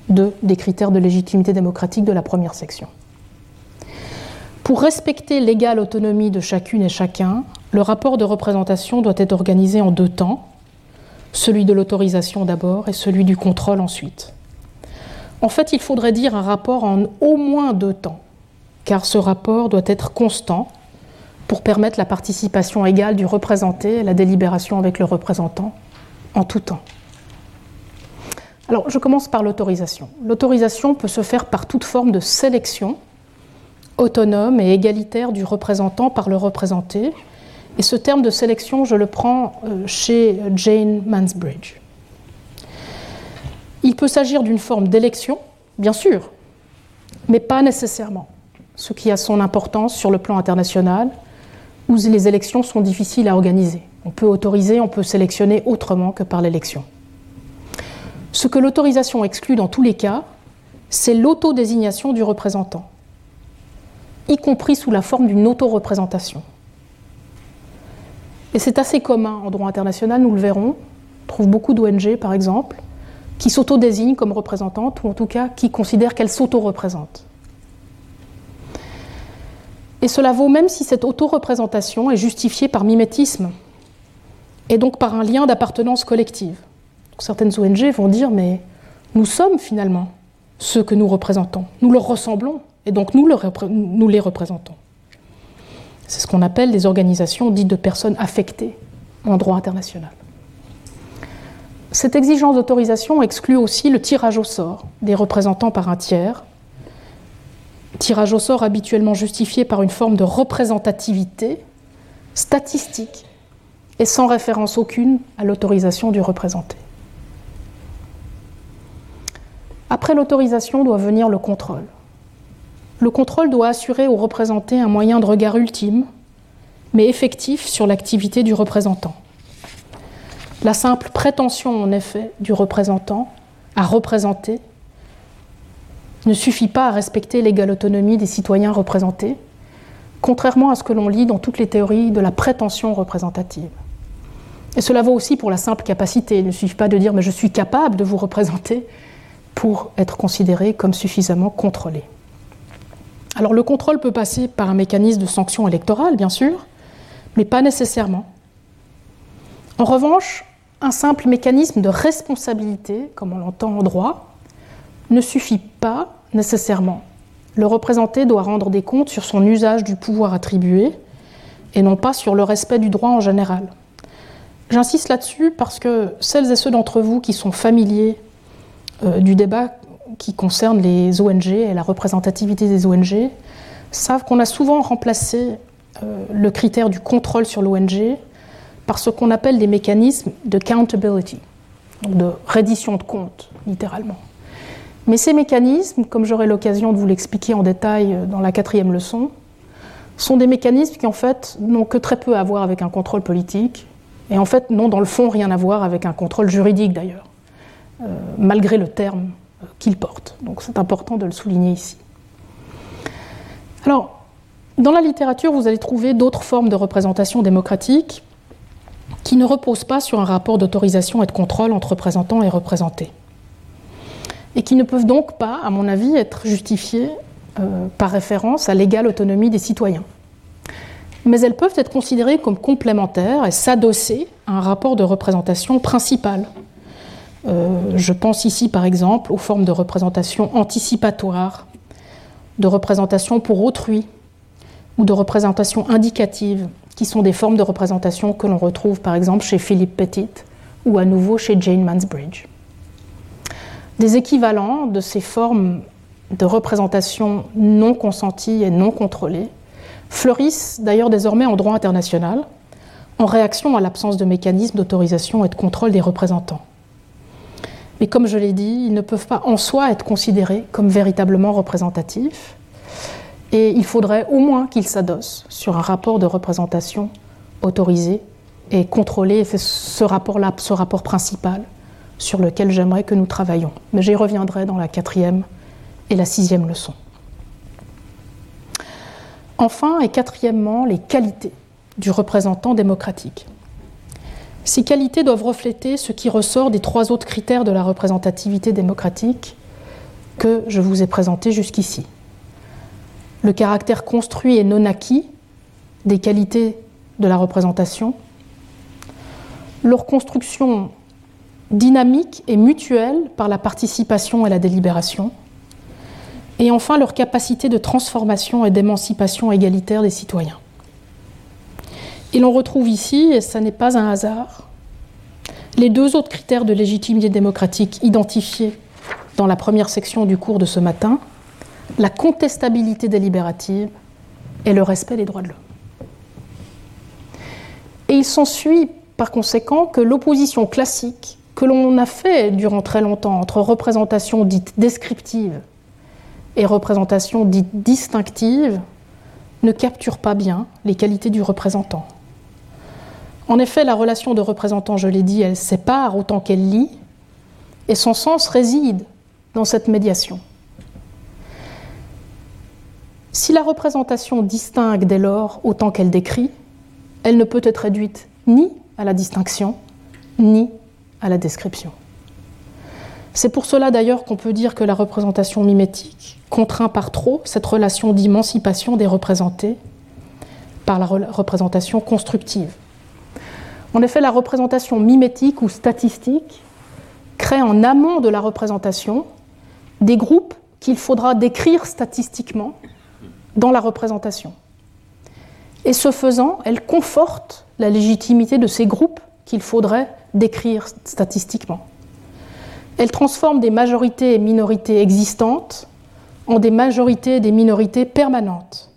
deux des critères de légitimité démocratique de la première section. Pour respecter l'égale autonomie de chacune et chacun, le rapport de représentation doit être organisé en deux temps, celui de l'autorisation d'abord et celui du contrôle ensuite. En fait, il faudrait dire un rapport en au moins deux temps, car ce rapport doit être constant pour permettre la participation égale du représenté et la délibération avec le représentant en tout temps. Alors, je commence par l'autorisation. L'autorisation peut se faire par toute forme de sélection autonome et égalitaire du représentant par le représenté, et ce terme de sélection, je le prends euh, chez Jane Mansbridge. Il peut s'agir d'une forme d'élection, bien sûr, mais pas nécessairement, ce qui a son importance sur le plan international, où les élections sont difficiles à organiser. On peut autoriser, on peut sélectionner autrement que par l'élection. Ce que l'autorisation exclut dans tous les cas, c'est l'autodésignation du représentant, y compris sous la forme d'une autoreprésentation. Et c'est assez commun en droit international, nous le verrons. On trouve beaucoup d'ONG, par exemple, qui s'auto-désignent comme représentantes, ou en tout cas qui considèrent qu'elles s'auto-représentent. Et cela vaut même si cette auto-représentation est justifiée par mimétisme, et donc par un lien d'appartenance collective. certaines ONG vont dire, mais nous sommes finalement ceux que nous représentons, nous leur ressemblons, et donc nous, nous les représentons. C'est ce qu'on appelle les organisations dites de personnes affectées en droit international. Cette exigence d'autorisation exclut aussi le tirage au sort des représentants par un tiers, tirage au sort habituellement justifié par une forme de représentativité statistique et sans référence aucune à l'autorisation du représenté. Après l'autorisation doit venir le contrôle. Le contrôle doit assurer au représenté un moyen de regard ultime, mais effectif sur l'activité du représentant. La simple prétention, en effet, du représentant à représenter ne suffit pas à respecter l'égale autonomie des citoyens représentés, contrairement à ce que l'on lit dans toutes les théories de la prétention représentative. Et cela vaut aussi pour la simple capacité. Il ne suffit pas de dire mais je suis capable de vous représenter pour être considéré comme suffisamment contrôlé. Alors le contrôle peut passer par un mécanisme de sanction électorale, bien sûr, mais pas nécessairement. En revanche, un simple mécanisme de responsabilité, comme on l'entend en droit, ne suffit pas nécessairement. Le représenté doit rendre des comptes sur son usage du pouvoir attribué et non pas sur le respect du droit en général. J'insiste là-dessus parce que celles et ceux d'entre vous qui sont familiers euh, du débat qui concerne les ONG et la représentativité des ONG savent qu'on a souvent remplacé euh, le critère du contrôle sur l'ONG par ce qu'on appelle des mécanismes de accountability, donc de reddition de comptes, littéralement. Mais ces mécanismes, comme j'aurai l'occasion de vous l'expliquer en détail dans la quatrième leçon, sont des mécanismes qui en fait n'ont que très peu à voir avec un contrôle politique et en fait n'ont dans le fond rien à voir avec un contrôle juridique d'ailleurs, euh, malgré le terme qu'il porte. Donc c'est important de le souligner ici. Alors, dans la littérature, vous allez trouver d'autres formes de représentation démocratique qui ne reposent pas sur un rapport d'autorisation et de contrôle entre représentants et représentés. Et qui ne peuvent donc pas, à mon avis, être justifiées euh, par référence à l'égale autonomie des citoyens. Mais elles peuvent être considérées comme complémentaires et s'adosser à un rapport de représentation principal je pense ici par exemple aux formes de représentation anticipatoire, de représentation pour autrui ou de représentation indicative, qui sont des formes de représentation que l'on retrouve par exemple chez Philippe Petit ou à nouveau chez Jane Mansbridge. Des équivalents de ces formes de représentation non consenties et non contrôlées fleurissent d'ailleurs désormais en droit international, en réaction à l'absence de mécanismes d'autorisation et de contrôle des représentants. Mais comme je l'ai dit, ils ne peuvent pas en soi être considérés comme véritablement représentatifs, et il faudrait au moins qu'ils s'adossent sur un rapport de représentation autorisé et contrôlé. C'est ce rapport-là, ce rapport principal, sur lequel j'aimerais que nous travaillions. Mais j'y reviendrai dans la quatrième et la sixième leçon. Enfin et quatrièmement, les qualités du représentant démocratique. Ces qualités doivent refléter ce qui ressort des trois autres critères de la représentativité démocratique que je vous ai présentés jusqu'ici. Le caractère construit et non acquis des qualités de la représentation, leur construction dynamique et mutuelle par la participation et la délibération, et enfin leur capacité de transformation et d'émancipation égalitaire des citoyens. Et l'on retrouve ici, et ce n'est pas un hasard, les deux autres critères de légitimité démocratique identifiés dans la première section du cours de ce matin, la contestabilité délibérative et le respect des droits de l'homme. Et il s'ensuit par conséquent que l'opposition classique que l'on a fait durant très longtemps entre représentation dite descriptive et représentation dite distinctive ne capture pas bien les qualités du représentant. En effet, la relation de représentant, je l'ai dit, elle sépare autant qu'elle lie, et son sens réside dans cette médiation. Si la représentation distingue dès lors autant qu'elle décrit, elle ne peut être réduite ni à la distinction, ni à la description. C'est pour cela d'ailleurs qu'on peut dire que la représentation mimétique contraint par trop cette relation d'émancipation des représentés par la représentation constructive. En effet, la représentation mimétique ou statistique crée en amont de la représentation des groupes qu'il faudra décrire statistiquement dans la représentation. Et ce faisant, elle conforte la légitimité de ces groupes qu'il faudrait décrire statistiquement. Elle transforme des majorités et minorités existantes en des majorités et des minorités permanentes,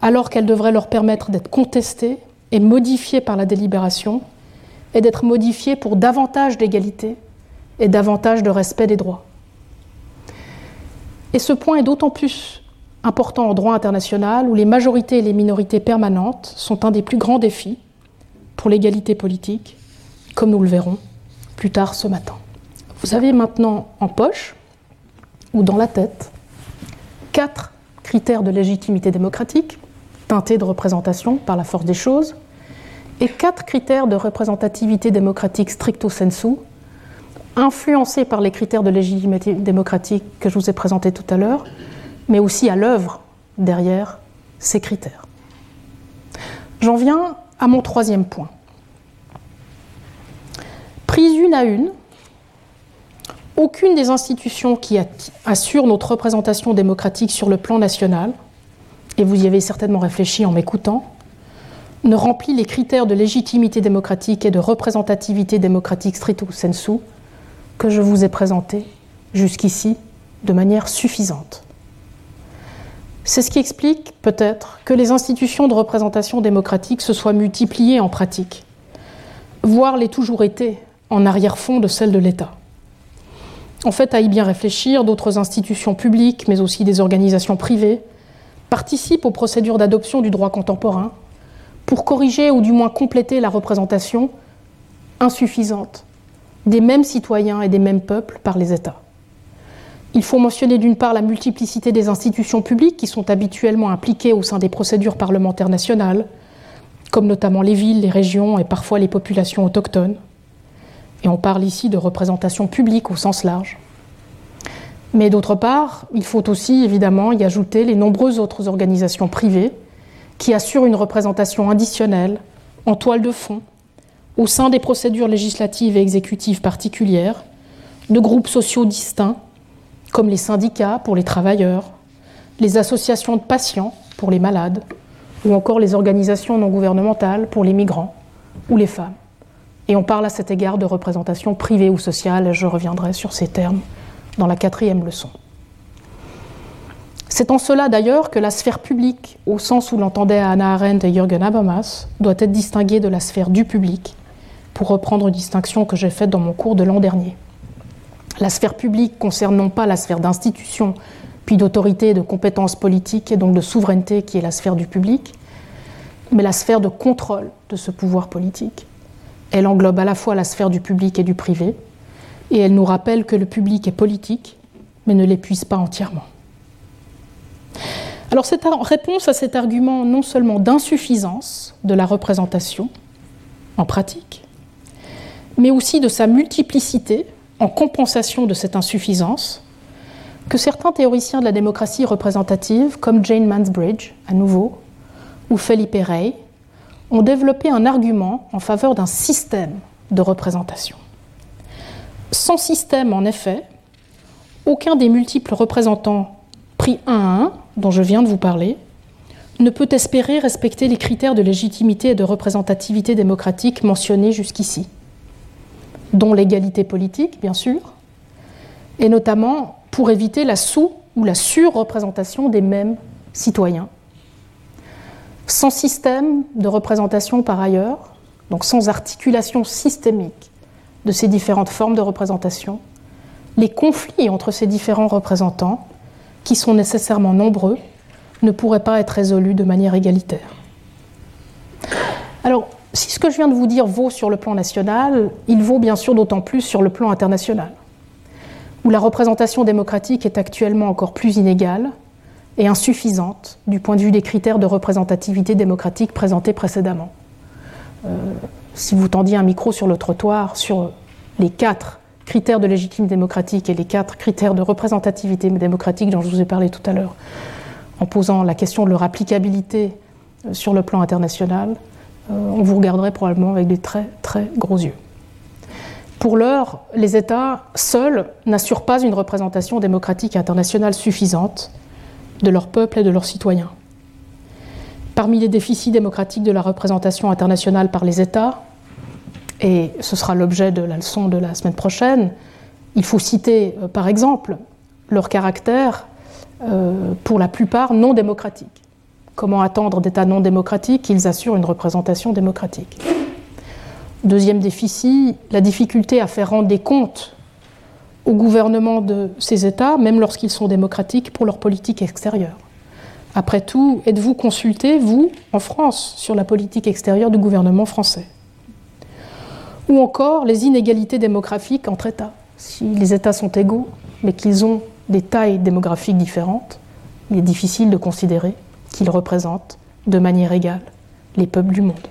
alors qu'elles devraient leur permettre d'être contestées et modifiées par la délibération, et d'être modifiées pour davantage d'égalité et davantage de respect des droits. Et ce point est d'autant plus important en droit international où les majorités et les minorités permanentes sont un des plus grands défis pour l'égalité politique, comme nous le verrons plus tard ce matin. Vous avez maintenant en poche ou dans la tête quatre critères de légitimité démocratique, de représentation par la force des choses, et quatre critères de représentativité démocratique stricto sensu, influencés par les critères de légitimité démocratique que je vous ai présentés tout à l'heure, mais aussi à l'œuvre derrière ces critères. J'en viens à mon troisième point. Prise une à une, aucune des institutions qui assurent notre représentation démocratique sur le plan national, et vous y avez certainement réfléchi en m'écoutant, ne remplit les critères de légitimité démocratique et de représentativité démocratique stricto sensu que je vous ai présentés jusqu'ici de manière suffisante. C'est ce qui explique peut-être que les institutions de représentation démocratique se soient multipliées en pratique, voire les toujours été en arrière-fond de celles de l'État. En fait, à y bien réfléchir, d'autres institutions publiques, mais aussi des organisations privées, participent aux procédures d'adoption du droit contemporain pour corriger ou du moins compléter la représentation insuffisante des mêmes citoyens et des mêmes peuples par les États. Il faut mentionner d'une part la multiplicité des institutions publiques qui sont habituellement impliquées au sein des procédures parlementaires nationales, comme notamment les villes, les régions et parfois les populations autochtones. Et on parle ici de représentation publique au sens large. Mais d'autre part, il faut aussi évidemment y ajouter les nombreuses autres organisations privées qui assurent une représentation additionnelle, en toile de fond, au sein des procédures législatives et exécutives particulières, de groupes sociaux distincts comme les syndicats pour les travailleurs, les associations de patients pour les malades, ou encore les organisations non gouvernementales pour les migrants ou les femmes. Et on parle à cet égard de représentation privée ou sociale, je reviendrai sur ces termes dans la quatrième leçon. C'est en cela d'ailleurs que la sphère publique, au sens où l'entendaient Anna Arendt et Jürgen Habermas, doit être distinguée de la sphère du public, pour reprendre une distinction que j'ai faite dans mon cours de l'an dernier. La sphère publique concerne non pas la sphère d'institution, puis d'autorité et de compétences politiques et donc de souveraineté qui est la sphère du public, mais la sphère de contrôle de ce pouvoir politique. Elle englobe à la fois la sphère du public et du privé, et elle nous rappelle que le public est politique, mais ne l'épuise pas entièrement. Alors cette réponse à cet argument non seulement d'insuffisance de la représentation en pratique, mais aussi de sa multiplicité en compensation de cette insuffisance, que certains théoriciens de la démocratie représentative, comme Jane Mansbridge, à nouveau, ou Felipe Rey, ont développé un argument en faveur d'un système de représentation. Sans système, en effet, aucun des multiples représentants pris un à un, dont je viens de vous parler, ne peut espérer respecter les critères de légitimité et de représentativité démocratique mentionnés jusqu'ici, dont l'égalité politique, bien sûr, et notamment pour éviter la sous- ou la surreprésentation des mêmes citoyens. Sans système de représentation par ailleurs, donc sans articulation systémique de ces différentes formes de représentation, les conflits entre ces différents représentants, qui sont nécessairement nombreux, ne pourraient pas être résolus de manière égalitaire. Alors, si ce que je viens de vous dire vaut sur le plan national, il vaut bien sûr d'autant plus sur le plan international, où la représentation démocratique est actuellement encore plus inégale et insuffisante du point de vue des critères de représentativité démocratique présentés précédemment. Euh, si vous tendiez un micro sur le trottoir sur les quatre critères de légitimité démocratique et les quatre critères de représentativité démocratique dont je vous ai parlé tout à l'heure, en posant la question de leur applicabilité euh, sur le plan international, euh, on vous regarderait probablement avec des très très gros yeux. Pour l'heure, les États seuls n'assurent pas une représentation démocratique internationale suffisante de leur peuple et de leurs citoyens. Parmi les déficits démocratiques de la représentation internationale par les États, et ce sera l'objet de la leçon de la semaine prochaine, il faut citer euh, par exemple leur caractère euh, pour la plupart non démocratique. Comment attendre d'États non démocratiques qu'ils assurent une représentation démocratique? Deuxième déficit, la difficulté à faire rendre des comptes au gouvernement de ces États, même lorsqu'ils sont démocratiques, pour leur politique extérieure. Après tout, êtes-vous consulté, vous, en France, sur la politique extérieure du gouvernement français? Ou encore les inégalités démographiques entre États. Si les États sont égaux, mais qu'ils ont des tailles démographiques différentes, il est difficile de considérer qu'ils représentent de manière égale les peuples du monde.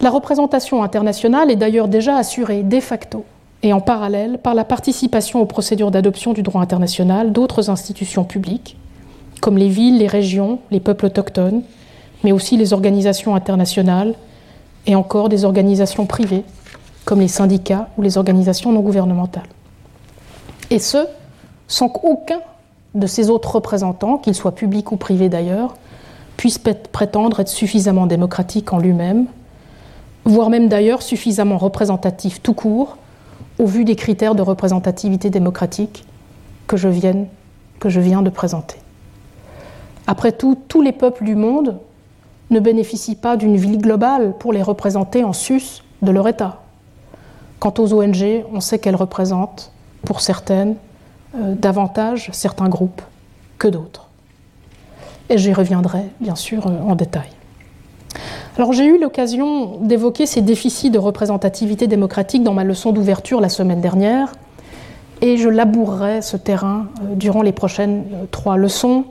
La représentation internationale est d'ailleurs déjà assurée de facto et en parallèle par la participation aux procédures d'adoption du droit international d'autres institutions publiques, comme les villes, les régions, les peuples autochtones, mais aussi les organisations internationales et encore des organisations privées, comme les syndicats ou les organisations non gouvernementales. Et ce, sans qu'aucun de ces autres représentants, qu'ils soient publics ou privés d'ailleurs, puisse prétendre être suffisamment démocratique en lui-même, voire même d'ailleurs suffisamment représentatif tout court, au vu des critères de représentativité démocratique que je, viens, que je viens de présenter. Après tout, tous les peuples du monde ne bénéficient pas d'une ville globale pour les représenter en sus de leur État. Quant aux ONG, on sait qu'elles représentent, pour certaines, euh, davantage certains groupes que d'autres. Et j'y reviendrai, bien sûr, euh, en détail. Alors j'ai eu l'occasion d'évoquer ces déficits de représentativité démocratique dans ma leçon d'ouverture la semaine dernière, et je labourerai ce terrain euh, durant les prochaines trois leçons,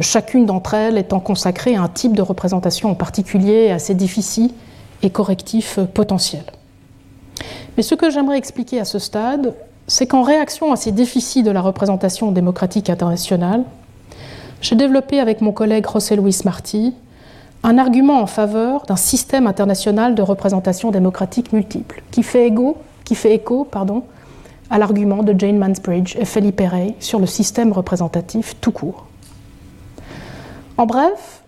chacune d'entre elles étant consacrée à un type de représentation en particulier, à ses déficits et correctifs potentiels. Mais ce que j'aimerais expliquer à ce stade, c'est qu'en réaction à ces déficits de la représentation démocratique internationale, j'ai développé avec mon collègue José Luis Martí un argument en faveur d'un système international de représentation démocratique multiple, qui fait, qui fait écho pardon, à l'argument de Jane Mansbridge et Felipe Rey sur le système représentatif tout court. En bref,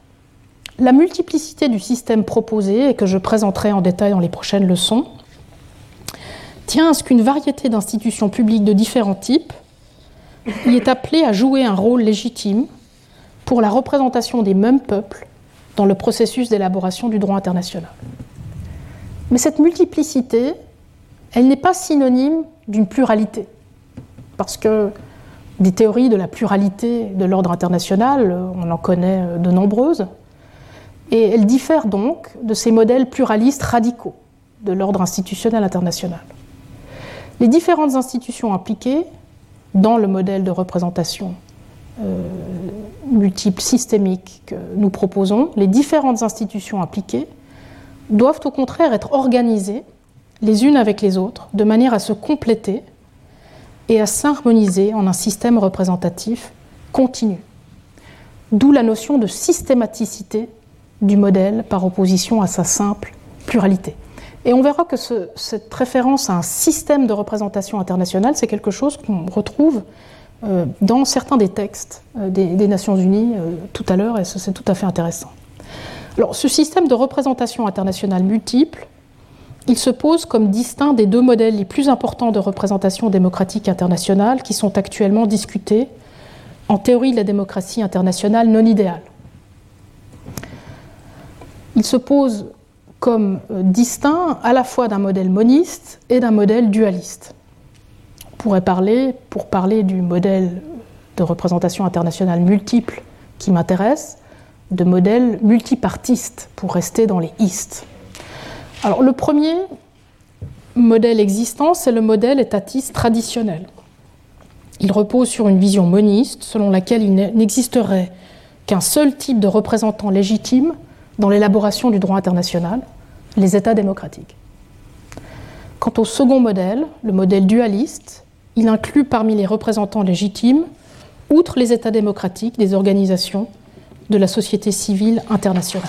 la multiplicité du système proposé, et que je présenterai en détail dans les prochaines leçons, tient à ce qu'une variété d'institutions publiques de différents types qui est appelé à jouer un rôle légitime pour la représentation des mêmes peuples dans le processus d'élaboration du droit international. Mais cette multiplicité, elle n'est pas synonyme d'une pluralité, parce que des théories de la pluralité de l'ordre international, on en connaît de nombreuses, et elles diffèrent donc de ces modèles pluralistes radicaux de l'ordre institutionnel international. Les différentes institutions impliquées dans le modèle de représentation euh, multiple systémique que nous proposons, les différentes institutions impliquées doivent au contraire être organisées les unes avec les autres de manière à se compléter et à s'harmoniser en un système représentatif continu. D'où la notion de systématicité du modèle par opposition à sa simple pluralité. Et on verra que cette référence à un système de représentation internationale, c'est quelque chose qu'on retrouve euh, dans certains des textes euh, des, Nations Unies euh, tout à l'heure, et c'est tout à fait intéressant. Alors, ce système de représentation internationale multiple, il se pose comme distinct des deux modèles les plus importants de représentation démocratique internationale qui sont actuellement discutés en théorie de la démocratie internationale non idéale. Il se pose comme distinct à la fois d'un modèle moniste et d'un modèle dualiste pourrait parler, pour parler du modèle de représentation internationale multiple qui m'intéresse, de modèle multipartiste, pour rester dans les istes. Le premier modèle existant, c'est le modèle étatiste traditionnel. Il repose sur une vision moniste selon laquelle il n'existerait qu'un seul type de représentant légitime dans l'élaboration du droit international, les États démocratiques. Quant au second modèle, le modèle dualiste, il inclut parmi les représentants légitimes, outre les États démocratiques, des organisations de la société civile internationale.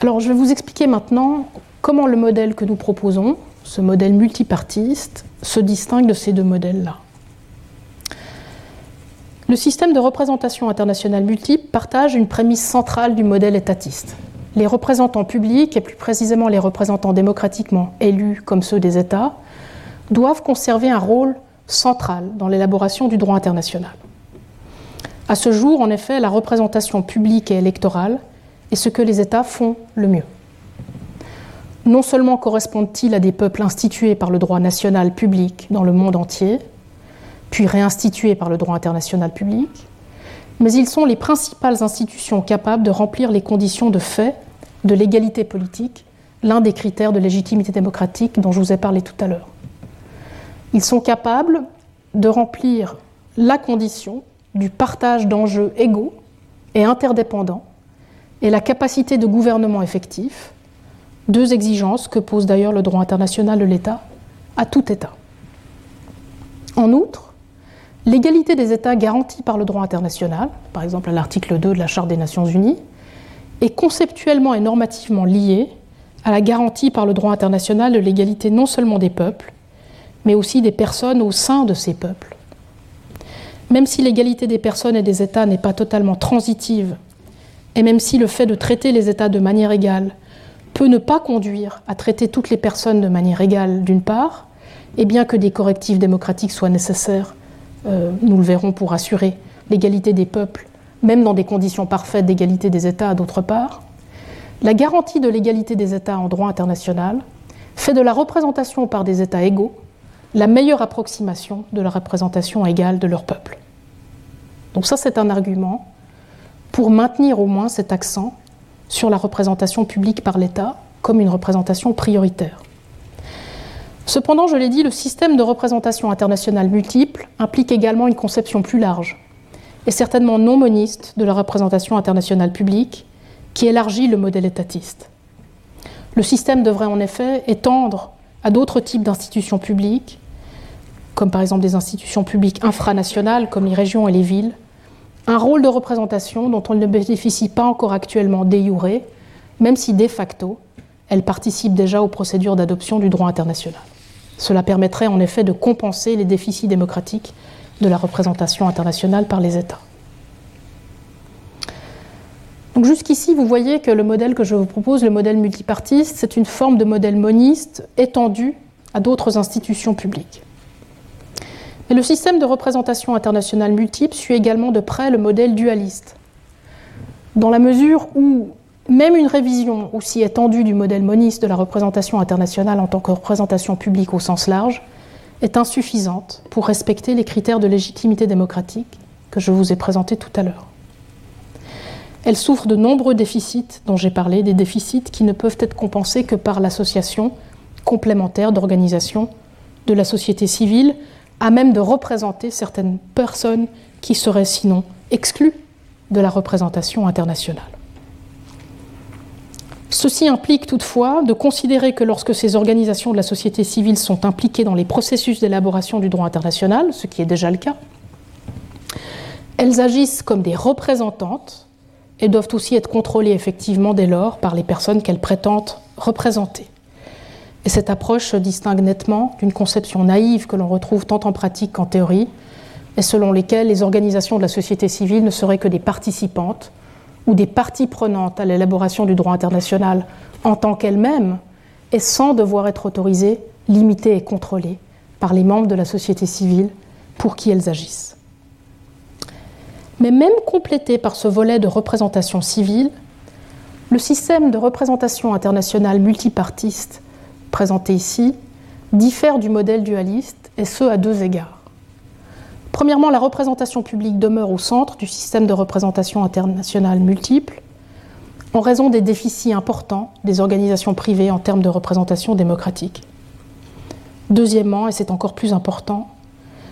Alors je vais vous expliquer maintenant comment le modèle que nous proposons, ce modèle multipartiste, se distingue de ces deux modèles-là. Le système de représentation internationale multiple partage une prémisse centrale du modèle étatiste. Les représentants publics, et plus précisément les représentants démocratiquement élus comme ceux des États, doivent conserver un rôle central dans l'élaboration du droit international. À ce jour, en effet, la représentation publique et électorale est ce que les États font le mieux. Non seulement correspondent-ils à des peuples institués par le droit national public dans le monde entier, puis réinstitués par le droit international public, mais ils sont les principales institutions capables de remplir les conditions de fait de l'égalité politique, l'un des critères de légitimité démocratique dont je vous ai parlé tout à l'heure. Ils sont capables de remplir la condition du partage d'enjeux égaux et interdépendants et la capacité de gouvernement effectif, deux exigences que pose d'ailleurs le droit international de l'État à tout État. En outre, l'égalité des États garantie par le droit international, par exemple à l'article 2 de la Charte des Nations Unies, est conceptuellement et normativement liée à la garantie par le droit international de l'égalité non seulement des peuples, mais aussi des personnes au sein de ces peuples. Même si l'égalité des personnes et des États n'est pas totalement transitive, et même si le fait de traiter les États de manière égale peut ne pas conduire à traiter toutes les personnes de manière égale d'une part, et bien que des correctifs démocratiques soient nécessaires, euh, nous le verrons pour assurer l'égalité des peuples, même dans des conditions parfaites d'égalité des États d'autre part, la garantie de l'égalité des États en droit international fait de la représentation par des États égaux la meilleure approximation de la représentation égale de leur peuple. Donc ça, c'est un argument pour maintenir au moins cet accent sur la représentation publique par l'État comme une représentation prioritaire. Cependant, je l'ai dit, le système de représentation internationale multiple implique également une conception plus large, et certainement non moniste, de la représentation internationale publique, qui élargit le modèle étatiste. Le système devrait en effet étendre à d'autres types d'institutions publiques, comme par exemple des institutions publiques infranationales comme les régions et les villes, un rôle de représentation dont on ne bénéficie pas encore actuellement déjuré, même si de facto, elles participent déjà aux procédures d'adoption du droit international. Cela permettrait en effet de compenser les déficits démocratiques de la représentation internationale par les États. Donc jusqu'ici, vous voyez que le modèle que je vous propose, le modèle multipartiste, c'est une forme de modèle moniste étendu à d'autres institutions publiques. Le système de représentation internationale multiple suit également de près le modèle dualiste, dans la mesure où même une révision aussi étendue du modèle moniste de la représentation internationale en tant que représentation publique au sens large est insuffisante pour respecter les critères de légitimité démocratique que je vous ai présentés tout à l'heure. Elle souffre de nombreux déficits dont j'ai parlé, des déficits qui ne peuvent être compensés que par l'association complémentaire d'organisations de la société civile à même de représenter certaines personnes qui seraient sinon exclues de la représentation internationale. Ceci implique toutefois de considérer que lorsque ces organisations de la société civile sont impliquées dans les processus d'élaboration du droit international, ce qui est déjà le cas, elles agissent comme des représentantes et doivent aussi être contrôlées effectivement dès lors par les personnes qu'elles prétendent représenter. Et cette approche se distingue nettement d'une conception naïve que l'on retrouve tant en pratique qu'en théorie, et selon lesquelles les organisations de la société civile ne seraient que des participantes ou des parties prenantes à l'élaboration du droit international en tant qu'elles-mêmes, et sans devoir être autorisées, limitées et contrôlées par les membres de la société civile pour qui elles agissent. Mais même complété par ce volet de représentation civile, le système de représentation internationale multipartiste présenté ici diffère du modèle dualiste, et ce à deux égards. Premièrement, la représentation publique demeure au centre du système de représentation internationale multiple, en raison des déficits importants des organisations privées en termes de représentation démocratique. Deuxièmement, et c'est encore plus important,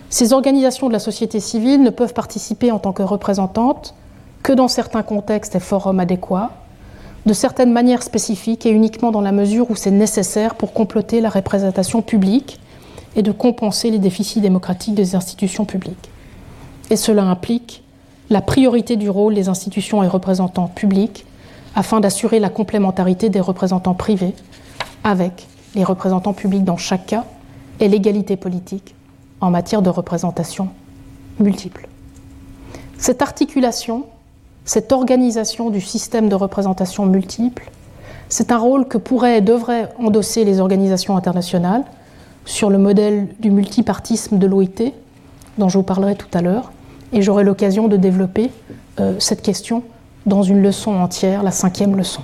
ces organisations de la société civile ne peuvent participer en tant que représentantes que dans certains contextes et forums adéquats, de certaines manières spécifiques et uniquement dans la mesure où c'est nécessaire pour comploter la représentation publique et de compenser les déficits démocratiques des institutions publiques. Et cela implique la priorité du rôle des institutions et représentants publics afin d'assurer la complémentarité des représentants privés avec les représentants publics dans chaque cas et l'égalité politique en matière de représentation multiple. Cette articulation cette organisation du système de représentation multiple, c'est un rôle que pourraient et devraient endosser les organisations internationales sur le modèle du multipartisme de l'OIT, dont je vous parlerai tout à l'heure, et j'aurai l'occasion de développer euh, cette question dans une leçon entière, la cinquième leçon.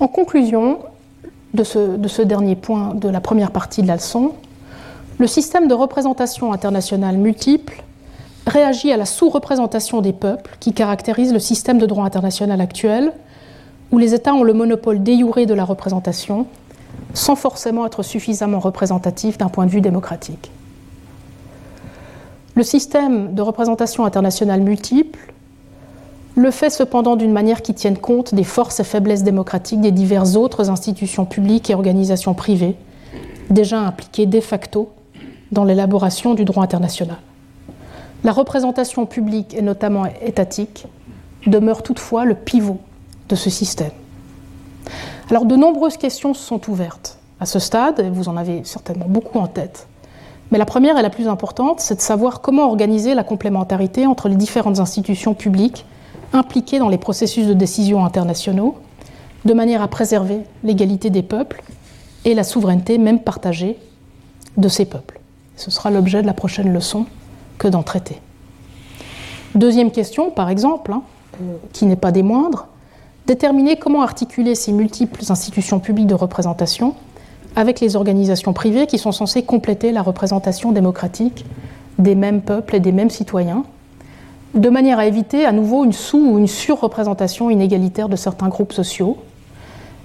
En conclusion de ce, de ce dernier point de la première partie de la leçon, le système de représentation internationale multiple réagit à la sous-représentation des peuples qui caractérise le système de droit international actuel, où les États ont le monopole déjuré de la représentation, sans forcément être suffisamment représentatifs d'un point de vue démocratique. Le système de représentation internationale multiple le fait cependant d'une manière qui tienne compte des forces et faiblesses démocratiques des diverses autres institutions publiques et organisations privées déjà impliquées de facto dans l'élaboration du droit international. La représentation publique et notamment étatique demeure toutefois le pivot de ce système. Alors de nombreuses questions sont ouvertes à ce stade, et vous en avez certainement beaucoup en tête. Mais la première et la plus importante, c'est de savoir comment organiser la complémentarité entre les différentes institutions publiques impliquées dans les processus de décision internationaux, de manière à préserver l'égalité des peuples et la souveraineté même partagée de ces peuples. Ce sera l'objet de la prochaine leçon que d'en traiter. Deuxième question, par exemple, hein, euh, qui n'est pas des moindres, déterminer comment articuler ces multiples institutions publiques de représentation avec les organisations privées qui sont censées compléter la représentation démocratique des mêmes peuples et des mêmes citoyens, de manière à éviter à nouveau une sous- ou une surreprésentation inégalitaire de certains groupes sociaux,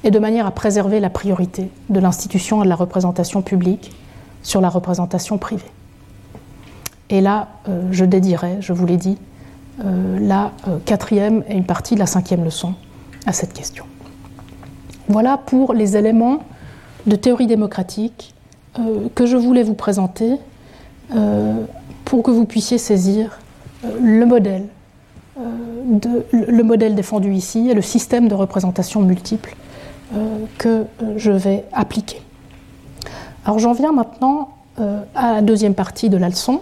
et de manière à préserver la priorité de l'institution et de la représentation publique sur la représentation privée. Et là, euh, je dédierai, je vous l'ai dit, euh, la euh, quatrième et une partie de la cinquième leçon à cette question. Voilà pour les éléments de théorie démocratique que je voulais vous présenter pour que vous puissiez saisir le modèle, le modèle défendu ici et le système de représentation multiple que je vais appliquer. Alors j'en viens maintenant à la deuxième partie de la leçon,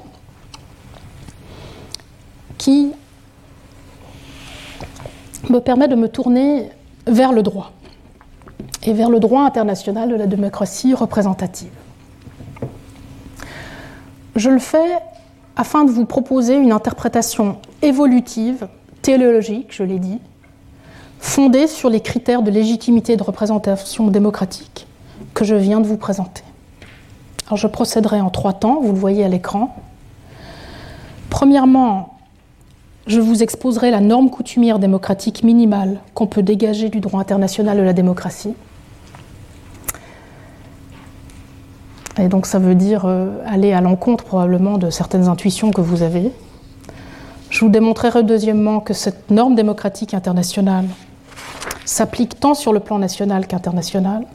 qui me permet de me tourner vers le droit et vers le droit international de la démocratie représentative. Je le fais afin de vous proposer une interprétation évolutive, téléologique, je l'ai dit, fondée sur les critères de légitimité et de représentation démocratique que je viens de vous présenter. Alors je procéderai en trois temps, vous le voyez à l'écran. Premièrement, je vous exposerai la norme coutumière démocratique minimale qu'on peut dégager du droit international de la démocratie. Et donc ça veut dire euh, aller à l'encontre probablement de certaines intuitions que vous avez. Je vous démontrerai deuxièmement que cette norme démocratique internationale s'applique tant sur le plan national qu'international.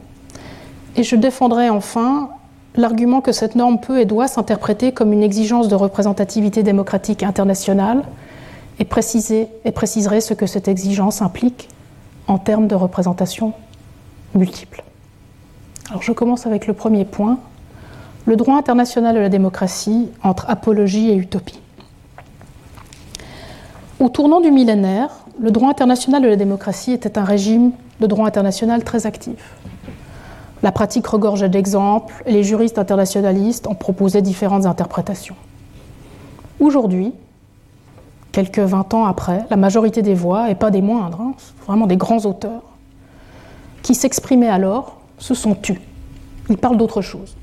Et je défendrai enfin l'argument que cette norme peut et doit s'interpréter comme une exigence de représentativité démocratique internationale et, préciser, et préciserai ce que cette exigence implique en termes de représentation multiple. Alors je commence avec le premier point, le droit international de la démocratie entre apologie et utopie. Au tournant du millénaire, le droit international de la démocratie était un régime de droit international très actif. La pratique regorgeait d'exemples et les juristes internationalistes en proposaient différentes interprétations. Aujourd'hui, quelques 20 ans après, la majorité des voix, et pas des moindres, hein, vraiment des grands auteurs, qui s'exprimaient alors, se sont tus. Ils parlent d'autre chose,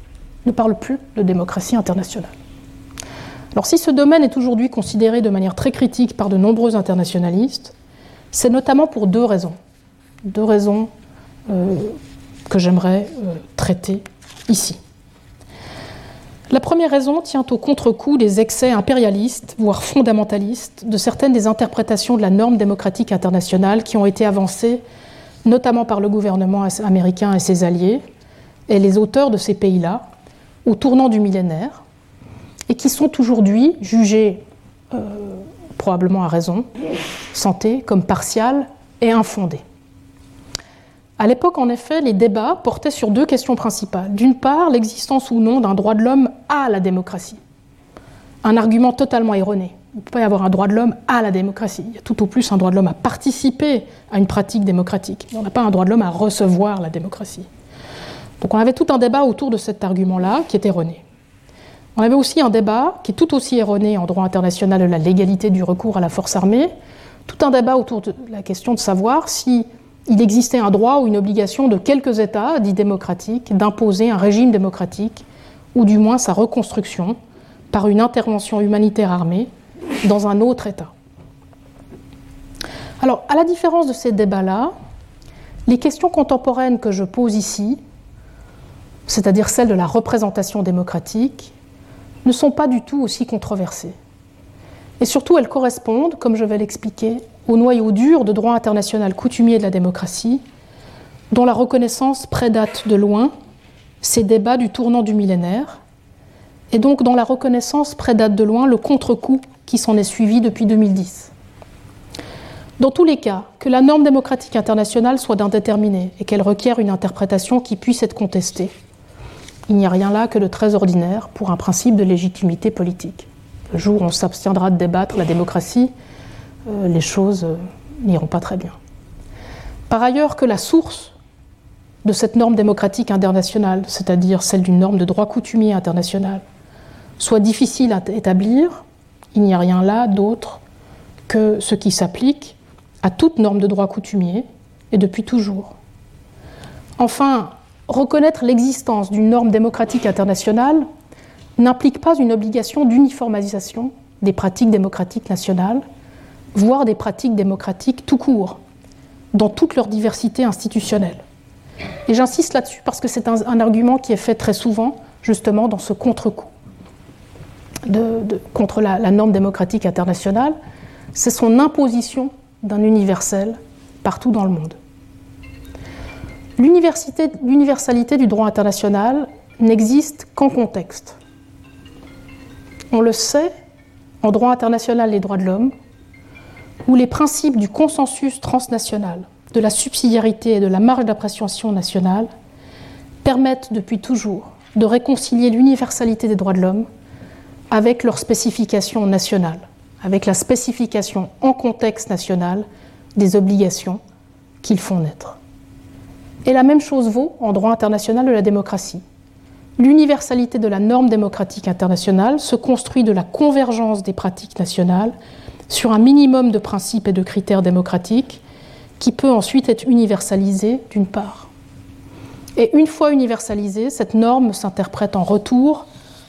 ne parlent plus de démocratie internationale. Alors si ce domaine est aujourd'hui considéré de manière très critique par de nombreux internationalistes, c'est notamment pour deux raisons. Deux raisons euh, que j'aimerais euh, traiter ici. La première raison tient au contre-coup des excès impérialistes, voire fondamentalistes, de certaines des interprétations de la norme démocratique internationale qui ont été avancées notamment par le gouvernement américain et ses alliés, et les auteurs de ces pays-là, au tournant du millénaire, et qui sont aujourd'hui jugés, euh, probablement à raison, santé, comme partiales et infondées. À l'époque, en effet, les débats portaient sur deux questions principales. D'une part, l'existence ou non d'un droit de l'homme à la démocratie. Un argument totalement erroné. Il ne peut pas y avoir un droit de l'homme à la démocratie. Il y a tout au plus un droit de l'homme à participer à une pratique démocratique. On n'a pas un droit de l'homme à recevoir la démocratie. Donc on avait tout un débat autour de cet argument-là qui est erroné. On avait aussi un débat qui est tout aussi erroné en droit international de la légalité du recours à la force armée, tout un débat autour de la question de savoir si il existait un droit ou une obligation de quelques États dits démocratiques d'imposer un régime démocratique, ou du moins sa reconstruction, par une intervention humanitaire armée dans un autre État. Alors, à la différence de ces débats-là, les questions contemporaines que je pose ici, c'est-à-dire celles de la représentation démocratique, ne sont pas du tout aussi controversées. Et surtout, elles correspondent, comme je vais l'expliquer, au noyau dur de droit international coutumier de la démocratie, dont la reconnaissance prédate de loin ces débats du tournant du millénaire, et donc dont la reconnaissance prédate de loin le contre-coup qui s'en est suivi depuis 2010. Dans tous les cas, que la norme démocratique internationale soit indéterminée et qu'elle requiert une interprétation qui puisse être contestée, il n'y a rien là que de très ordinaire pour un principe de légitimité politique. Le jour où on s'abstiendra de débattre la démocratie, les choses euh, n'iront pas très bien. Par ailleurs, que la source de cette norme démocratique internationale, c'est-à-dire celle d'une norme de droit coutumier international, soit difficile à établir, il n'y a rien là d'autre que ce qui s'applique à toute norme de droit coutumier et depuis toujours. Enfin, reconnaître l'existence d'une norme démocratique internationale n'implique pas une obligation d'uniformisation des pratiques démocratiques nationales, voire des pratiques démocratiques tout court, dans toute leur diversité institutionnelle. Et j'insiste là-dessus parce que c'est un, argument qui est fait très souvent, justement, dans ce contre-coup contre la, norme démocratique internationale, c'est son imposition d'un universel partout dans le monde. L'universalité du droit international n'existe qu'en contexte. On le sait en droit international des droits de l'homme, où les principes du consensus transnational, de la subsidiarité et de la marge d'appréciation nationale permettent depuis toujours de réconcilier l'universalité des droits de l'homme avec leur spécification nationale, avec la spécification en contexte national des obligations qu'ils font naître. Et la même chose vaut en droit international de la démocratie. l'universalité de la norme démocratique internationale se construit de la convergence des pratiques nationales sur un minimum de principes et de critères démocratiques qui peut ensuite être universalisé d'une part. Et une fois universalisée, cette norme s'interprète en retour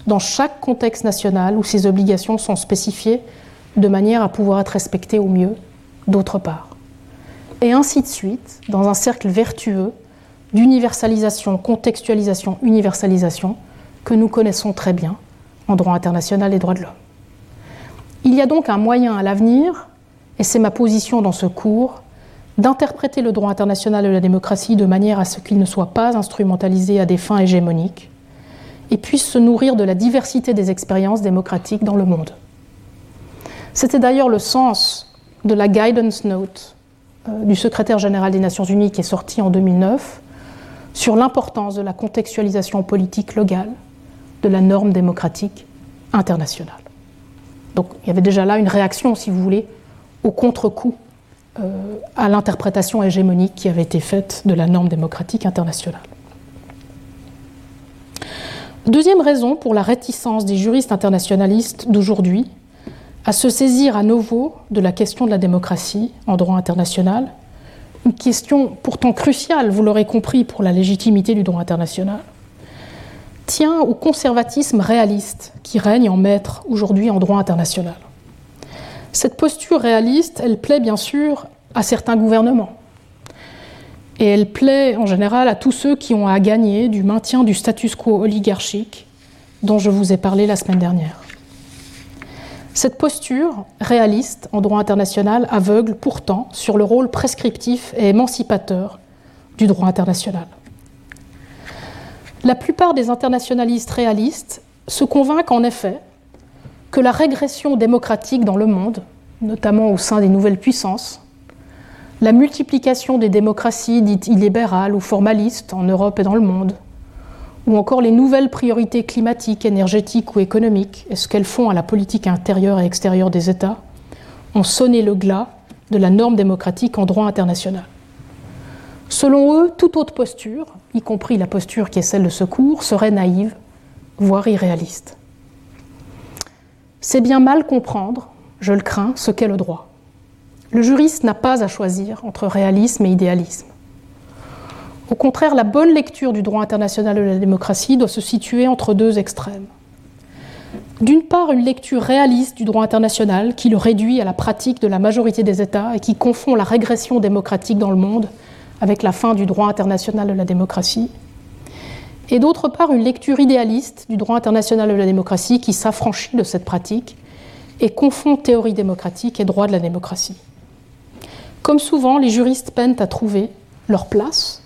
dans chaque contexte national où ses obligations sont spécifiées de manière à pouvoir être respectées au mieux, d'autre part. Et ainsi de suite, dans un cercle vertueux d'universalisation, contextualisation, universalisation, que nous connaissons très bien en droit international et droit de l'homme. Il y a donc un moyen à l'avenir, et c'est ma position dans ce cours, d'interpréter le droit international de la démocratie de manière à ce qu'il ne soit pas instrumentalisé à des fins hégémoniques et puisse se nourrir de la diversité des expériences démocratiques dans le monde. C'était d'ailleurs le sens de la guidance note euh, du secrétaire général des Nations Unies qui est sortie en 2009 sur l'importance de la contextualisation politique locale de la norme démocratique internationale. Donc il y avait déjà là une réaction, si vous voulez, au contre-coup euh, à l'interprétation hégémonique qui avait été faite de la norme démocratique internationale. Deuxième raison pour la réticence des juristes internationalistes d'aujourd'hui à se saisir à nouveau de la question de la démocratie en droit international, une question pourtant cruciale, vous l'aurez compris, pour la légitimité du droit international, tient au conservatisme réaliste qui règne en maître aujourd'hui en droit international. Cette posture réaliste, elle plaît bien sûr à certains gouvernements. Et elle plaît en général à tous ceux qui ont à gagner du maintien du status quo oligarchique dont je vous ai parlé la semaine dernière. Cette posture réaliste en droit international aveugle pourtant sur le rôle prescriptif et émancipateur du droit international. La plupart des internationalistes réalistes se convainquent en effet que la régression démocratique dans le monde, notamment au sein des nouvelles puissances, la multiplication des démocraties dites illibérales ou formalistes en Europe et dans le monde, ou encore les nouvelles priorités climatiques, énergétiques ou économiques et ce qu'elles font à la politique intérieure et extérieure des États, ont sonné le glas de la norme démocratique en droit international. Selon eux, toute autre posture, y compris la posture qui est celle de secours, serait naïve, voire irréaliste. C'est bien mal comprendre, je le crains, ce qu'est le droit. Le juriste n'a pas à choisir entre réalisme et idéalisme. Au contraire, la bonne lecture du droit international de la démocratie doit se situer entre deux extrêmes. D'une part, une lecture réaliste du droit international qui le réduit à la pratique de la majorité des États et qui confond la régression démocratique dans le monde avec la fin du droit international de la démocratie et d'autre part une lecture idéaliste du droit international de la démocratie qui s'affranchit de cette pratique et confond théorie démocratique et droit de la démocratie. Comme souvent, les juristes peinent à trouver leur place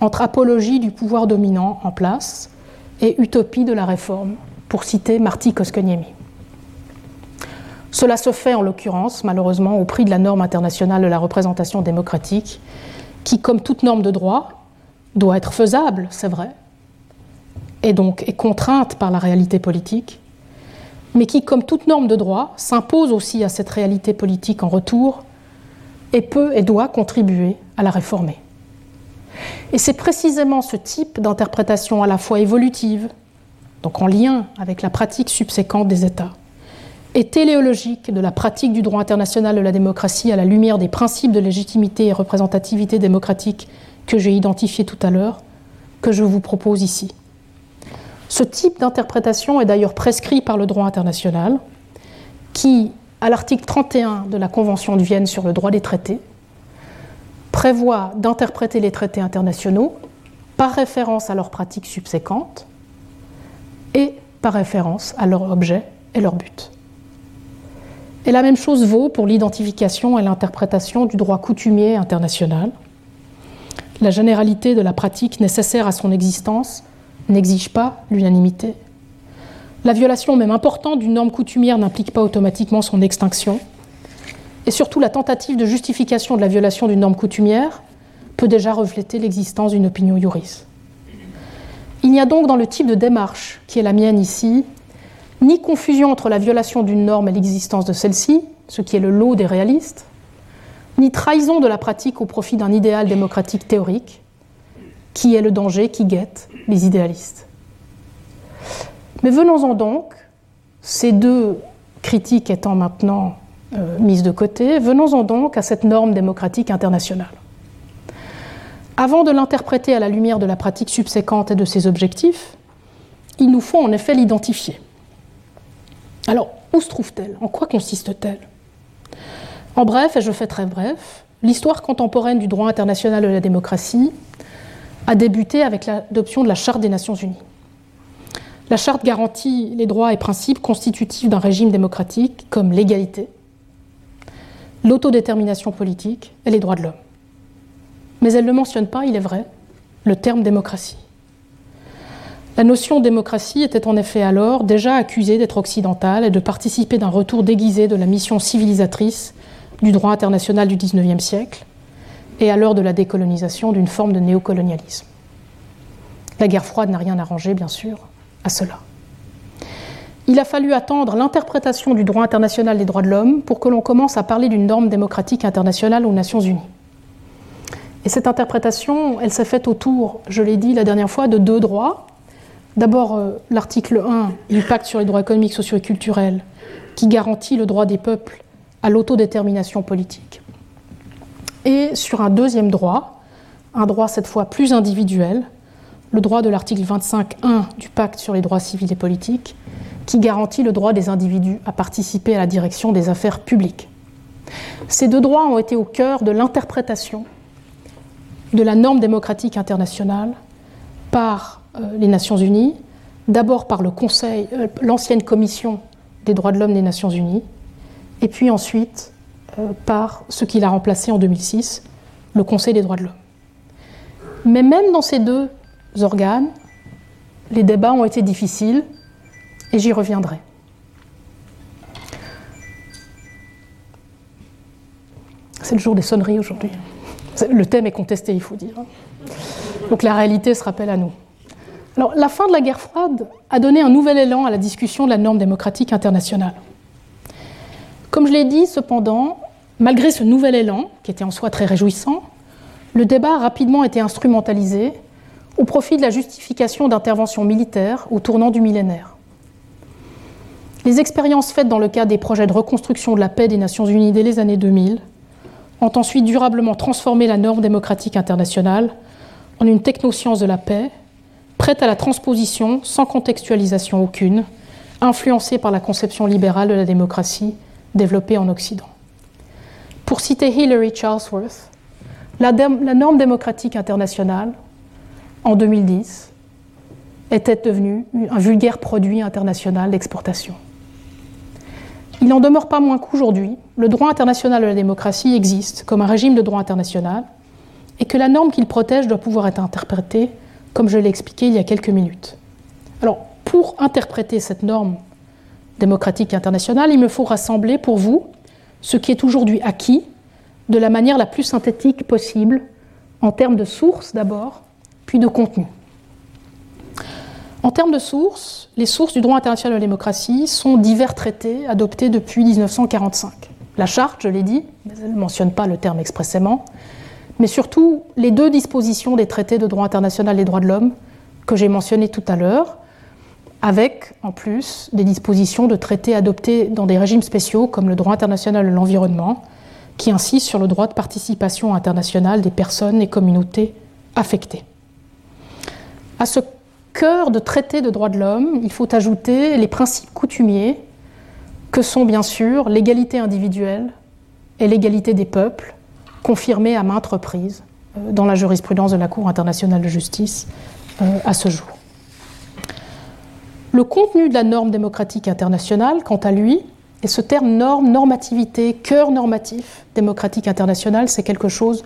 entre apologie du pouvoir dominant en place et utopie de la réforme, pour citer Marty Koskoniemi. Cela se fait en l'occurrence, malheureusement, au prix de la norme internationale de la représentation démocratique, qui, comme toute norme de droit, doit être faisable, c'est vrai, et donc est contrainte par la réalité politique, mais qui, comme toute norme de droit, s'impose aussi à cette réalité politique en retour et peut et doit contribuer à la réformer. Et c'est précisément ce type d'interprétation à la fois évolutive, donc en lien avec la pratique subséquente des États, et téléologique de la pratique du droit international de la démocratie à la lumière des principes de légitimité et représentativité démocratique que j'ai identifiés tout à l'heure, que je vous propose ici. Ce type d'interprétation est d'ailleurs prescrit par le droit international, qui, à l'article 31 de la Convention de Vienne sur le droit des traités, prévoit d'interpréter les traités internationaux par référence à leurs pratiques subséquentes et par référence à leur objet et leur but. Et la même chose vaut pour l'identification et l'interprétation du droit coutumier international. La généralité de la pratique nécessaire à son existence n'exige pas l'unanimité. La violation même importante d'une norme coutumière n'implique pas automatiquement son extinction. Et surtout, la tentative de justification de la violation d'une norme coutumière peut déjà refléter l'existence d'une opinion juris. Il n'y a donc dans le type de démarche qui est la mienne ici, ni confusion entre la violation d'une norme et l'existence de celle-ci, ce qui est le lot des réalistes, ni trahison de la pratique au profit d'un idéal démocratique théorique, qui est le danger qui guette les idéalistes. Mais venons-en donc, ces deux critiques étant maintenant euh, mises de côté, venons-en donc à cette norme démocratique internationale. Avant de l'interpréter à la lumière de la pratique subséquente et de ses objectifs, il nous faut en effet l'identifier. Alors, où se trouve-t-elle? En quoi consiste-t-elle? En bref, et je fais très bref, l'histoire contemporaine du droit international de la démocratie a débuté avec l'adoption de la Charte des Nations Unies. La Charte garantit les droits et principes constitutifs d'un régime démocratique comme l'égalité, l'autodétermination politique et les droits de l'homme. Mais elle ne mentionne pas, il est vrai, le terme démocratie. La notion de démocratie était en effet alors déjà accusée d'être occidentale et de participer d'un retour déguisé de la mission civilisatrice du droit international du XIXe siècle et à l'heure de la décolonisation d'une forme de néocolonialisme. La guerre froide n'a rien arrangé, bien sûr, à cela. Il a fallu attendre l'interprétation du droit international des droits de l'homme pour que l'on commence à parler d'une norme démocratique internationale aux Nations Unies. Et cette interprétation, elle s'est faite autour, je l'ai dit la dernière fois, de deux droits. D'abord, euh, l'article 1 du pacte sur les droits économiques, sociaux et culturels, qui garantit le droit des peuples à l'autodétermination politique et sur un deuxième droit, un droit cette fois plus individuel, le droit de l'article 25.1 du pacte sur les droits civils et politiques, qui garantit le droit des individus à participer à la direction des affaires publiques. Ces deux droits ont été au cœur de l'interprétation de la norme démocratique internationale par les Nations Unies, d'abord par le Conseil, euh, l'ancienne Commission des droits de l'homme des Nations Unies, et puis ensuite euh, par ce qu'il a remplacé en 2006, le Conseil des droits de l'homme. Mais même dans ces deux organes, les débats ont été difficiles et j'y reviendrai. C'est le jour des sonneries aujourd'hui. Le thème est contesté, il faut dire. Donc la réalité se rappelle à nous. La fin de la guerre froide a donné un nouvel élan à la discussion de la norme démocratique internationale. Comme je l'ai dit, cependant, malgré ce nouvel élan, qui était en soi très réjouissant, le débat a rapidement été instrumentalisé au profit de la justification d'interventions militaires au tournant du millénaire. Les expériences faites dans le cadre des projets de reconstruction de la paix des Nations Unies dès les années 2000 ont ensuite durablement transformé la norme démocratique internationale en une technoscience de la paix, prête à la transposition sans contextualisation aucune, influencée par la conception libérale de la démocratie développée en Occident. Pour citer Hilary Charlesworth, la, la norme démocratique internationale, en 2010, était devenue un vulgaire produit international d'exportation. Il n'en demeure pas moins qu'aujourd'hui, le droit international de la démocratie existe comme un régime de droit international et que la norme qu'il protège doit pouvoir être interprétée, comme je l'ai expliqué il y a quelques minutes. Alors, pour interpréter cette norme démocratique internationale, il me faut rassembler pour vous ce qui est aujourd'hui acquis de la manière la plus synthétique possible, en termes de sources d'abord, puis de contenu. En termes de sources, les sources du droit international de la démocratie sont divers traités adoptés depuis 1945. La charte, je l'ai dit, mais elle ne mentionne pas le terme expressément, mais surtout les deux dispositions des traités de droit international des droits de l'homme que j'ai mentionnées tout à l'heure, avec en plus des dispositions de traités adoptés dans des régimes spéciaux comme le droit international de l'environnement, qui insiste sur le droit de participation internationale des personnes et communautés affectées. À ce cœur de traité de droits de l'homme, il faut ajouter les principes coutumiers que sont bien sûr l'égalité individuelle et l'égalité des peuples, confirmées à maintes reprises euh, dans la jurisprudence de la Cour internationale de justice euh, à ce jour. Le contenu de la norme démocratique internationale, quant à lui, et ce terme norme, normativité, cœur normatif démocratique international, c'est quelque chose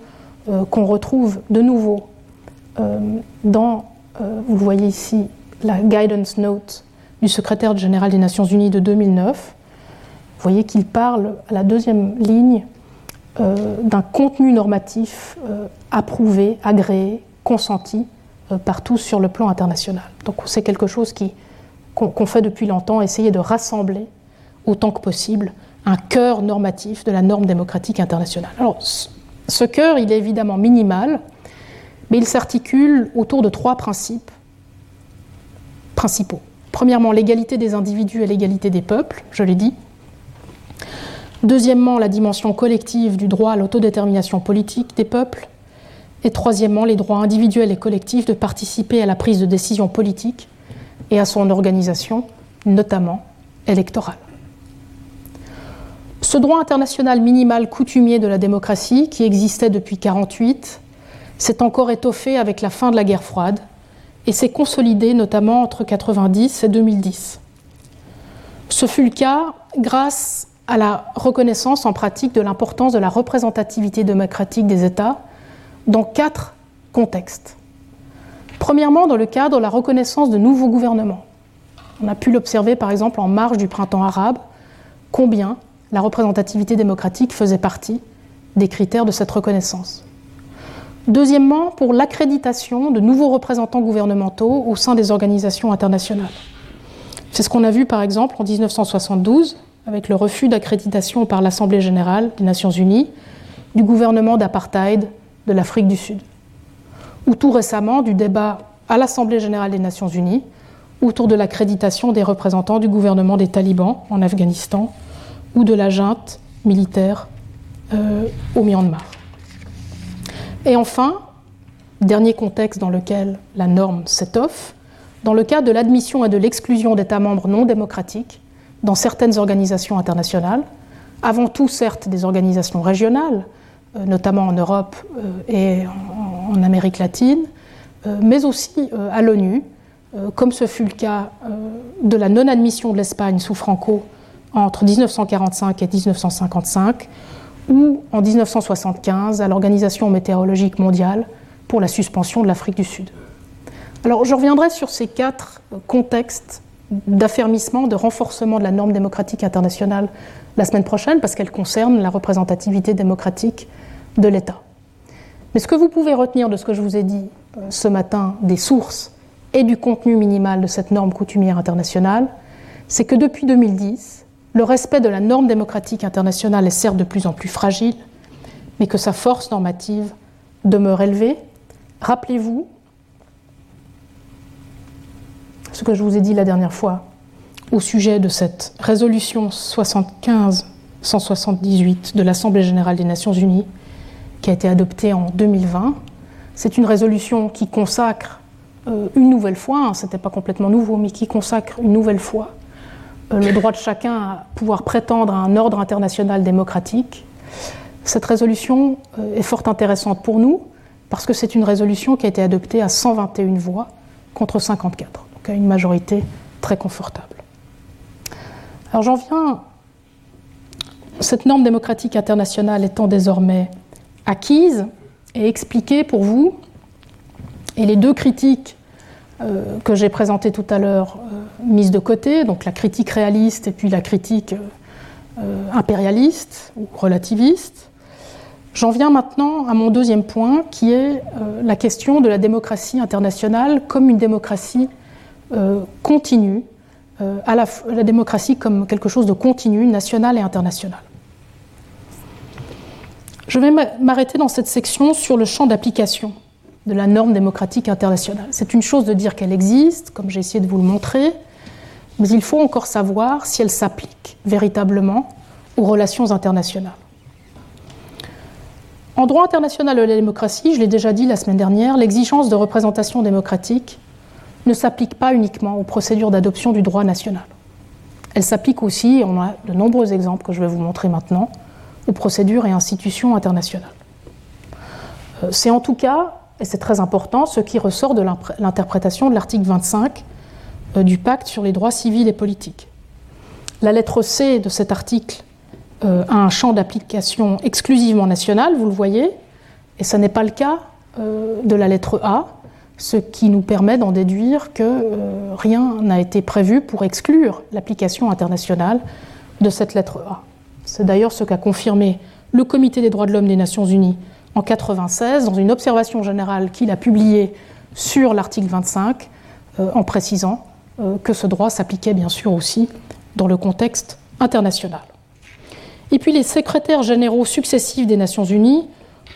euh, qu'on retrouve de nouveau dans, vous le voyez ici, la guidance note du secrétaire général des Nations Unies de 2009. Vous voyez qu'il parle à la deuxième ligne d'un contenu normatif approuvé, agréé, consenti par tous sur le plan international. Donc c'est quelque chose qu'on fait depuis longtemps, essayer de rassembler autant que possible un cœur normatif de la norme démocratique internationale. Alors, ce cœur, il est évidemment minimal, mais il s'articule autour de trois principes principaux. Premièrement, l'égalité des individus et l'égalité des peuples, je l'ai dit. Deuxièmement, la dimension collective du droit à l'autodétermination politique des peuples. Et troisièmement, les droits individuels et collectifs de participer à la prise de décision politique et à son organisation, notamment électorale. Ce droit international minimal coutumier de la démocratie, qui existait depuis 1948, s'est encore étoffé avec la fin de la guerre froide et s'est consolidé notamment entre 1990 et 2010. Ce fut le cas grâce à la reconnaissance en pratique de l'importance de la représentativité démocratique des États dans quatre contextes. Premièrement, dans le cadre de la reconnaissance de nouveaux gouvernements. On a pu l'observer par exemple en marge du printemps arabe, combien la représentativité démocratique faisait partie des critères de cette reconnaissance. Deuxièmement, pour l'accréditation de nouveaux représentants gouvernementaux au sein des organisations internationales. C'est ce qu'on a vu par exemple en 1972 avec le refus d'accréditation par l'Assemblée générale des Nations unies du gouvernement d'apartheid de l'Afrique du Sud, ou tout récemment du débat à l'Assemblée générale des Nations unies autour de l'accréditation des représentants du gouvernement des talibans en Afghanistan ou de la junte militaire euh, au Myanmar. Et enfin, dernier contexte dans lequel la norme s'étoffe, dans le cas de l'admission et de l'exclusion d'États membres non démocratiques dans certaines organisations internationales, avant tout certes des organisations régionales, euh, notamment en Europe euh, et en Amérique latine, euh, mais aussi à l'ONU, comme ce fut le cas de la non-admission de l'Espagne sous Franco entre 1945 et 1955, ou en 1975 à l'Organisation météorologique mondiale pour la suspension de l'Afrique du Sud. Alors je reviendrai sur ces quatre contextes d'affermissement, de renforcement de la norme démocratique internationale la semaine prochaine, parce qu'elle concerne la représentativité démocratique de l'État. Mais ce que vous pouvez retenir de ce que je vous ai dit euh, ce matin des sources et du contenu minimal de cette norme coutumière internationale, c'est que depuis 2010, le respect de la norme démocratique internationale est certes de plus en plus fragile, mais que sa force normative demeure élevée. Rappelez-vous ce que je vous ai dit la dernière fois au sujet de cette résolution 75-178 de l'Assemblée générale des Nations unies qui a été adoptée en 2020. C'est une résolution qui consacre euh, une nouvelle fois, hein, ce n'était pas complètement nouveau, mais qui consacre une nouvelle fois euh, le droit de chacun à pouvoir prétendre à un ordre international démocratique. Cette résolution euh, est fort intéressante pour nous parce que c'est une résolution qui a été adoptée à 121 voix contre 54 à une majorité très confortable. Alors j'en viens, cette norme démocratique internationale étant désormais acquise et expliquée pour vous, et les deux critiques euh, que j'ai présentées tout à l'heure euh, mises de côté, donc la critique réaliste et puis la critique euh, impérialiste ou relativiste, J'en viens maintenant à mon deuxième point, qui est la question de la démocratie internationale comme une démocratie continue, euh, à la, la, démocratie comme quelque chose de continu, national et international. Je vais m'arrêter dans cette section sur le champ d'application de la norme démocratique internationale. C'est une chose de dire qu'elle existe, comme j'ai essayé de vous le montrer, mais il faut encore savoir si elle s'applique véritablement aux relations internationales. En droit international de la démocratie, je l'ai déjà dit la semaine dernière, l'exigence de représentation démocratique ne s'applique pas uniquement aux procédures d'adoption du droit national. Elle s'applique aussi, et on a de nombreux exemples que je vais vous montrer maintenant, aux procédures et institutions internationales. Euh, c'est en tout cas, et c'est très important, ce qui ressort de l'interprétation de l'article 25 euh, du pacte sur les droits civils et politiques. La lettre C de cet article euh, a un champ d'application exclusivement national, vous le voyez, et ce n'est pas le cas de la lettre A, ce qui nous permet d'en déduire que euh, rien n'a été prévu pour exclure l'application internationale de cette lettre A. C'est d'ailleurs ce qu'a confirmé le Comité des droits de l'homme des Nations Unies en 1996 dans une observation générale qu'il a publiée sur l'article 25 euh, en précisant euh, que ce droit s'appliquait bien sûr aussi dans le contexte international. Et puis les secrétaires généraux successifs des Nations Unies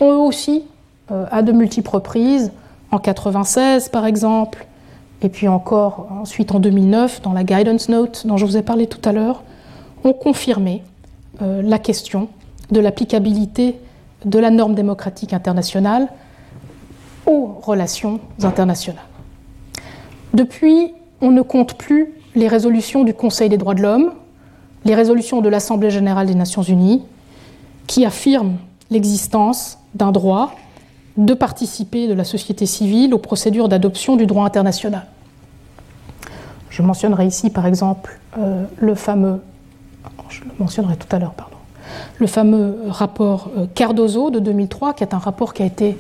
ont eux aussi, à de multiples reprises, en 96 par exemple, et puis encore ensuite en 2009 dans la Guidance Note dont je vous ai parlé tout à l'heure, ont confirmé euh, la question de l'applicabilité de la norme démocratique internationale aux relations internationales. Depuis, on ne compte plus les résolutions du Conseil des droits de l'homme, les résolutions de l'Assemblée générale des Nations unies, qui affirment l'existence d'un droit de participer de la société civile aux procédures d'adoption du droit international. Je mentionnerai ici par exemple euh, le fameux, rapport euh, Cardozo de 2003, qui est un rapport qui a été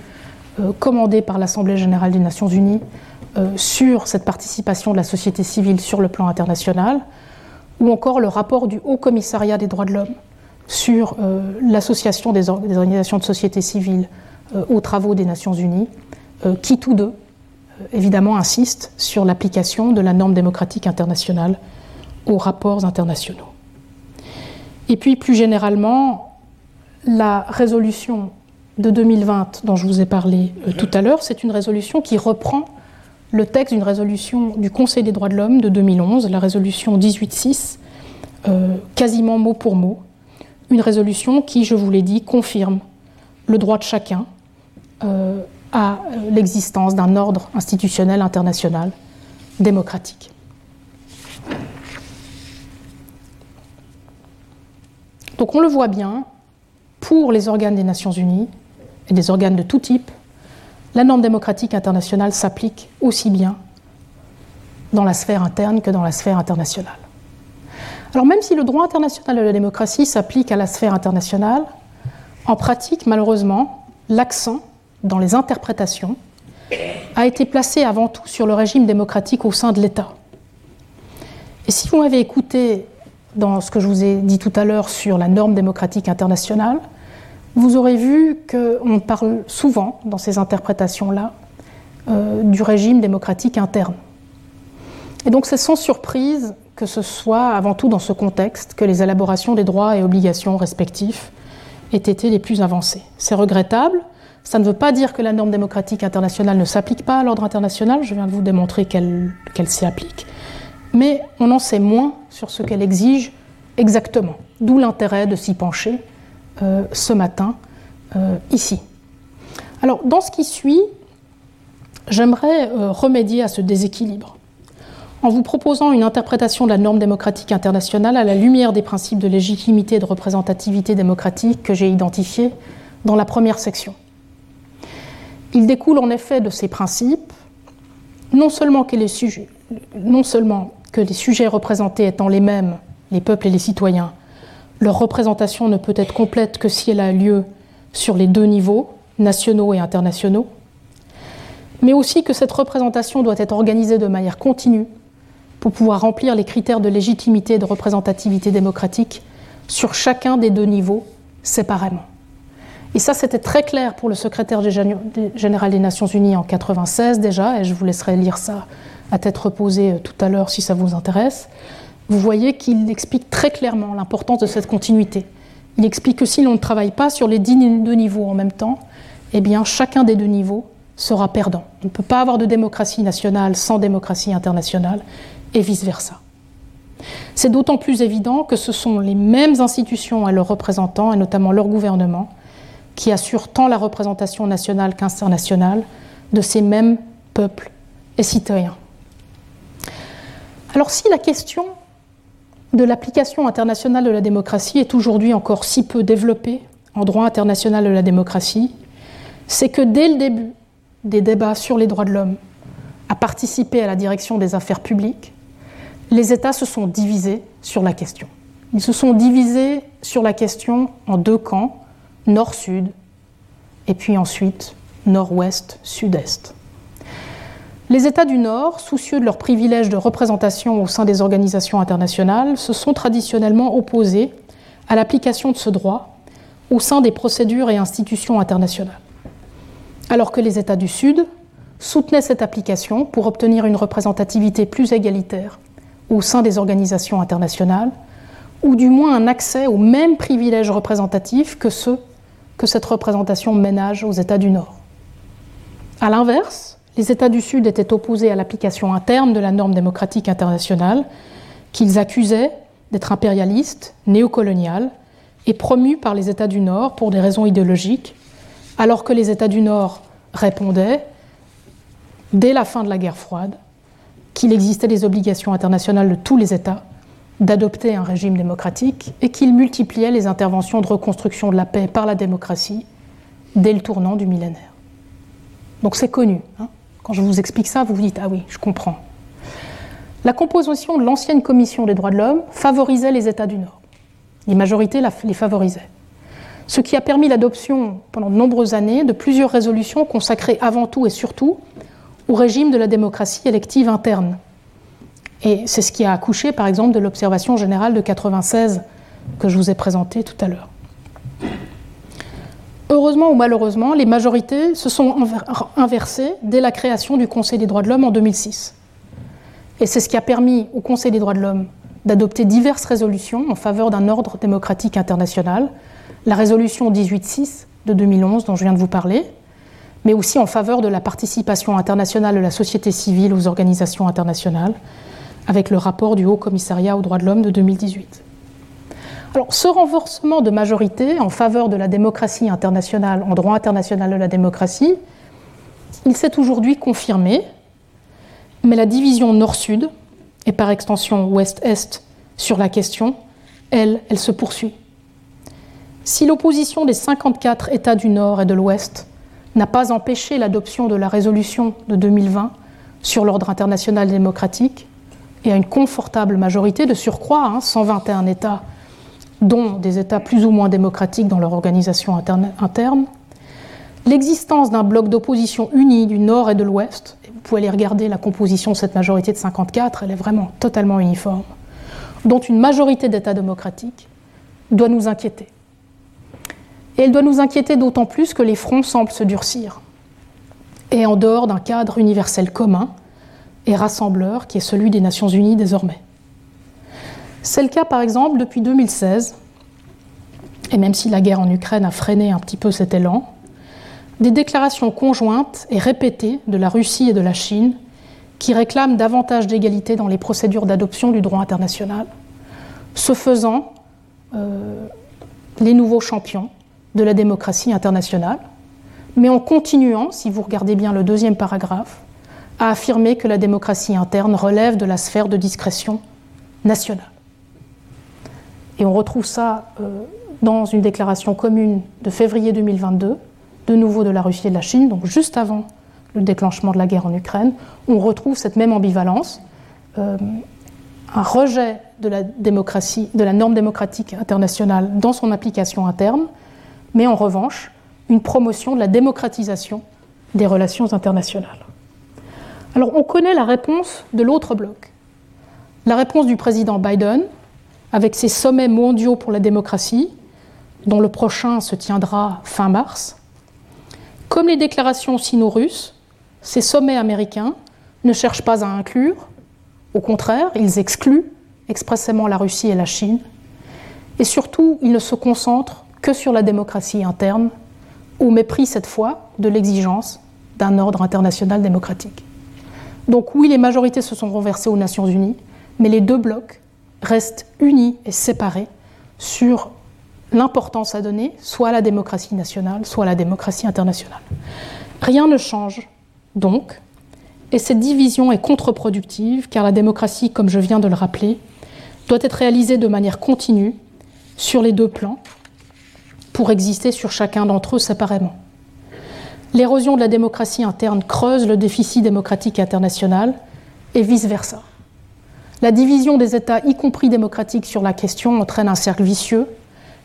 euh, commandé par l'Assemblée générale des Nations unies sur cette participation de la société civile sur le plan international, ou encore le rapport du Haut Commissariat des droits de l'homme sur l'association des, organisations de société civile aux travaux des Nations unies, qui tous deux évidemment insistent sur l'application de la norme démocratique internationale aux rapports internationaux. Et puis plus généralement, la résolution de 2020 dont je vous ai parlé euh, tout à l'heure, c'est une résolution qui reprend le texte d'une résolution du Conseil des droits de l'homme de 2011, la résolution 18.6, euh, quasiment mot pour mot, une résolution qui, je vous l'ai dit, confirme le droit de chacun euh, à l'existence d'un ordre institutionnel international démocratique. Donc on le voit bien, pour les organes des Nations Unies et des organes de tout type, la norme démocratique internationale s'applique aussi bien dans la sphère interne que dans la sphère internationale. Alors même si le droit international de la démocratie s'applique à la sphère internationale, en pratique, malheureusement, l'accent dans les interprétations a été placé avant tout sur le régime démocratique au sein de l'État. Et si vous m'avez écouté dans ce que je vous ai dit tout à l'heure sur la norme démocratique internationale, vous aurez vu qu'on parle souvent dans ces interprétations-là euh, du régime démocratique interne. Et donc c'est sans surprise que ce soit avant tout dans ce contexte que les élaborations des droits et obligations respectifs aient été les plus avancées. C'est regrettable, ça ne veut pas dire que la norme démocratique internationale ne s'applique pas à l'ordre international, je viens de vous démontrer qu'elle s'y applique, mais on en sait moins sur ce qu'elle exige exactement, d'où l'intérêt de s'y pencher euh, ce matin euh, ici. Alors dans ce qui suit, j'aimerais euh, remédier à ce déséquilibre en vous proposant une interprétation de la norme démocratique internationale à la lumière des principes de légitimité et de représentativité démocratique que j'ai identifiés dans la première section. Il découle en effet de ces principes non seulement que les sujets, non seulement que les sujets représentés étant les mêmes, les peuples et les citoyens, leur représentation ne peut être complète que si elle a lieu sur les deux niveaux, nationaux et internationaux, mais aussi que cette représentation doit être organisée de manière continue pour pouvoir remplir les critères de légitimité et de représentativité démocratique sur chacun des deux niveaux séparément. Et ça, c'était très clair pour le secrétaire général des Nations Unies en 1996 déjà, et je vous laisserai lire ça à tête reposée euh, tout à l'heure si ça vous intéresse. Vous voyez qu'il explique très clairement l'importance de cette continuité. Il explique que si l'on ne travaille pas sur les deux niveaux en même temps, eh bien chacun des deux niveaux sera perdant. On ne peut pas avoir de démocratie nationale sans démocratie internationale, et vice-versa. C'est d'autant plus évident que ce sont les mêmes institutions et leurs représentants, et notamment leur gouvernement, qui assure tant la représentation nationale qu'internationale de ces mêmes peuples et citoyens. Alors si la question de l'application internationale de la démocratie est aujourd'hui encore si peu développée en droit international de la démocratie, c'est que dès le début des débats sur les droits de l'homme, à participer à la direction des affaires publiques, les États se sont divisés sur la question. Ils se sont divisés sur la question en deux camps, nord-sud, et puis ensuite nord-ouest, sud-est. Les États du Nord, soucieux de leur privilège de représentation au sein des organisations internationales, se sont traditionnellement opposés à l'application de ce droit au sein des procédures et institutions internationales, alors que les États du Sud soutenaient cette application pour obtenir une représentativité plus égalitaire au sein des organisations internationales, ou du moins un accès aux mêmes privilèges représentatifs que ceux que cette représentation ménage aux États du Nord. A l'inverse, les États du Sud étaient opposés à l'application interne de la norme démocratique internationale, qu'ils accusaient d'être impérialiste, néocoloniale et promue par les États du Nord pour des raisons idéologiques, alors que les États du Nord répondaient, dès la fin de la guerre froide, qu'il existait des obligations internationales de tous les États d'adopter un régime démocratique et qu'il multipliait les interventions de reconstruction de la paix par la démocratie dès le tournant du millénaire. Donc c'est connu. Hein. Quand je vous explique ça, vous vous dites Ah oui, je comprends. La composition de l'ancienne Commission des droits de l'homme favorisait les États du Nord. Les majorités les favorisaient. Ce qui a permis l'adoption pendant de nombreuses années de plusieurs résolutions consacrées avant tout et surtout au régime de la démocratie élective interne. Et c'est ce qui a accouché, par exemple, de l'observation générale de 96 que je vous ai présentée tout à l'heure. Heureusement ou malheureusement, les majorités se sont inversées dès la création du Conseil des droits de l'homme en 2006. Et c'est ce qui a permis au Conseil des droits de l'homme d'adopter diverses résolutions en faveur d'un ordre démocratique international. La résolution 18.6 de 2011 dont je viens de vous parler, mais aussi en faveur de la participation internationale de la société civile aux organisations internationales, avec le rapport du Haut Commissariat aux droits de l'homme de 2018. Alors, ce renforcement de majorité en faveur de la démocratie internationale, en droit international de la démocratie, il s'est aujourd'hui confirmé mais la division nord-sud, et par extension ouest-est sur la question, elle, elle se poursuit. Si l'opposition des 54 États du Nord et de l'Ouest n'a pas empêché l'adoption de la résolution de 2020 sur l'ordre international démocratique, et à une confortable majorité de surcroît, 121 hein, États, dont des États plus ou moins démocratiques dans leur organisation interne, interne l'existence d'un bloc d'opposition uni du Nord et de l'Ouest vous pouvez aller regarder la composition de cette majorité de 54, elle est vraiment totalement uniforme, dont une majorité d'États démocratiques doit nous inquiéter. Et elle doit nous inquiéter d'autant plus que les fronts semblent se durcir, et en dehors d'un cadre universel commun et rassembleur qui est celui des Nations Unies désormais. C'est le cas par exemple depuis 2016, et même si la guerre en Ukraine a freiné un petit peu cet élan, des déclarations conjointes et répétées de la Russie et de la Chine qui réclament davantage d'égalité dans les procédures d'adoption du droit international, se faisant euh, les nouveaux champions de la démocratie internationale, mais en continuant, si vous regardez bien le deuxième paragraphe, à affirmer que la démocratie interne relève de la sphère de discrétion nationale. Et on retrouve ça euh, dans une déclaration commune de février 2022 de nouveau de la Russie et de la Chine, donc juste avant le déclenchement de la guerre en Ukraine, on retrouve cette même ambivalence, euh, un rejet de la démocratie, de la norme démocratique internationale dans son application interne, mais en revanche une promotion de la démocratisation des relations internationales. Alors on connaît la réponse de l'autre bloc. La réponse du président Biden, avec ses sommets mondiaux pour la démocratie, dont le prochain se tiendra fin mars, comme les déclarations sino-russes, ces sommets américains ne cherchent pas à inclure, au contraire, ils excluent expressément la Russie et la Chine, et surtout, ils ne se concentrent que sur la démocratie interne, au mépris cette fois de l'exigence d'un ordre international démocratique. Donc oui, les majorités se sont renversées aux Nations Unies, mais les deux blocs restent unis et séparés sur l'importance à donner soit à la démocratie nationale, soit à la démocratie internationale. Rien ne change, donc, et cette division est contre-productive, car la démocratie, comme je viens de le rappeler, doit être réalisée de manière continue sur les deux plans, pour exister sur chacun d'entre eux séparément. L'érosion de la démocratie interne creuse le déficit démocratique international et vice-versa. La division des États, y compris démocratiques, sur la question entraîne un cercle vicieux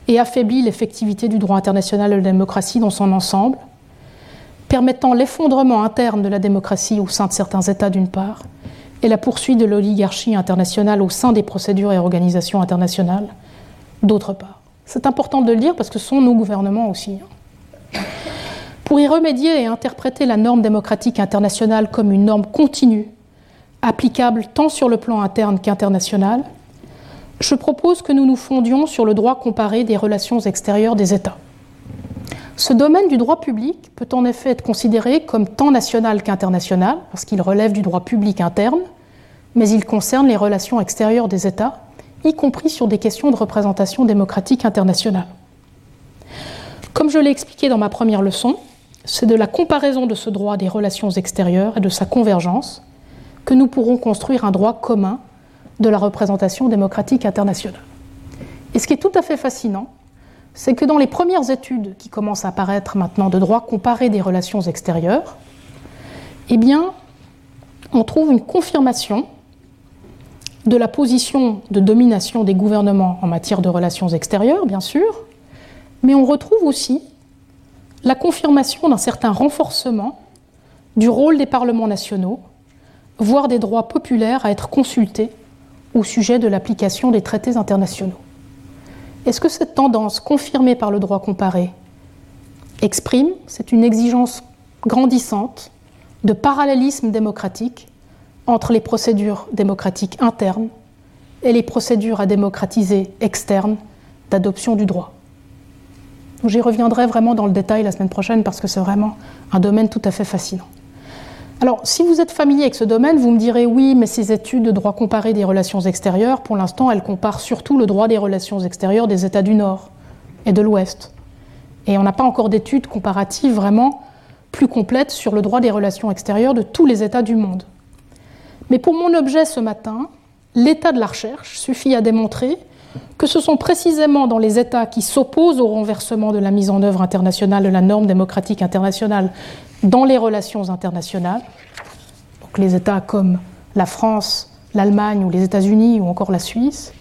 et affaiblit l'effectivité du droit international de la démocratie dans son ensemble, permettant l'effondrement interne de la démocratie au sein de certains États d'une part, et la poursuite de l'oligarchie internationale au sein des procédures et organisations internationales d'autre part. C'est important de le dire parce que ce sont nos gouvernements aussi. Pour y remédier et interpréter la norme démocratique internationale comme une norme continue, applicable tant sur le plan interne qu'international, je propose que nous nous fondions sur le droit comparé des relations extérieures des États. Ce domaine du droit public peut en effet être considéré comme tant national qu'international, parce qu'il relève du droit public interne, mais il concerne les relations extérieures des États, y compris sur des questions de représentation démocratique internationale. Comme je l'ai expliqué dans ma première leçon, c'est de la comparaison de ce droit des relations extérieures et de sa convergence que nous pourrons construire un droit commun de la représentation démocratique internationale. Et ce qui est tout à fait fascinant, c'est que dans les premières études qui commencent à apparaître maintenant de droit comparé des relations extérieures, eh bien, on trouve une confirmation de la position de domination des gouvernements en matière de relations extérieures, bien sûr, mais on retrouve aussi la confirmation d'un certain renforcement du rôle des parlements nationaux, voire des droits populaires à être consultés au sujet de l'application des traités internationaux. Est-ce que cette tendance, confirmée par le droit comparé, exprime, c'est une exigence grandissante de parallélisme démocratique entre les procédures démocratiques internes et les procédures à démocratiser externes d'adoption du droit? J'y reviendrai vraiment dans le détail la semaine prochaine parce que c'est vraiment un domaine tout à fait fascinant. Alors, si vous êtes familier avec ce domaine, vous me direz oui, mais ces études de droit comparé des relations extérieures, pour l'instant, elles comparent surtout le droit des relations extérieures des États du Nord et de l'Ouest. Et on n'a pas encore d'études comparatives vraiment plus complètes sur le droit des relations extérieures de tous les États du monde. Mais pour mon objet ce matin, l'état de la recherche suffit à démontrer que ce sont précisément dans les États qui s'opposent au renversement de la mise en œuvre internationale de la norme démocratique internationale dans les relations internationales, donc les États comme la France, l'Allemagne ou les États-Unis ou encore la Suisse,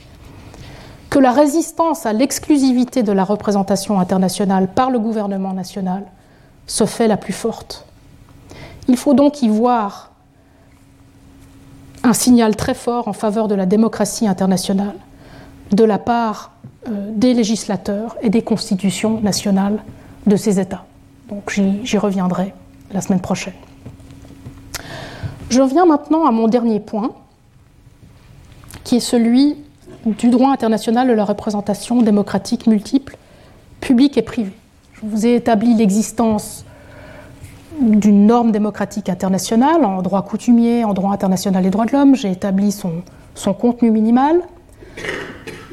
que la résistance à l'exclusivité de la représentation internationale par le gouvernement national se fait la plus forte. Il faut donc y voir un signal très fort en faveur de la démocratie internationale de la part euh, des législateurs et des constitutions nationales de ces États. Donc j'y reviendrai la semaine prochaine. Je reviens maintenant à mon dernier point, qui est celui du droit international de la représentation démocratique multiple, publique et privée. Je vous ai établi l'existence d'une norme démocratique internationale en droit coutumier, en droit international des droits de l'homme. J'ai établi son, son contenu minimal.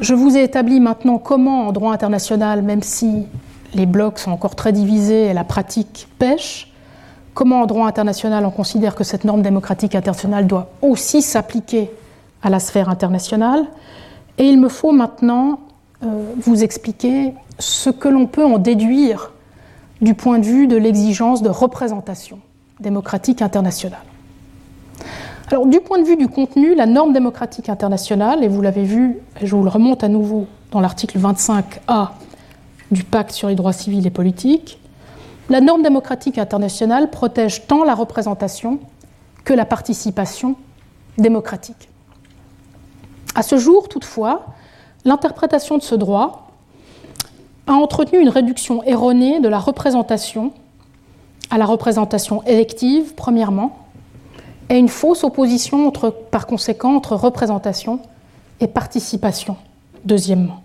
Je vous ai établi maintenant comment, en droit international, même si les blocs sont encore très divisés et la pratique pêche, comment en droit international on considère que cette norme démocratique internationale doit aussi s'appliquer à la sphère internationale. Et il me faut maintenant euh, vous expliquer ce que l'on peut en déduire du point de vue de l'exigence de représentation démocratique internationale. Du point de vue du contenu, la norme démocratique internationale, et vous l'avez vu, je vous le remonte à nouveau dans l'article 25A du pacte sur les droits civils et politiques, la norme démocratique internationale protège tant la représentation que la participation démocratique. À ce jour, toutefois, l'interprétation de ce droit a entretenu une réduction erronée de la représentation à la représentation élective, premièrement, et une fausse opposition entre, par conséquent entre représentation et participation, deuxièmement.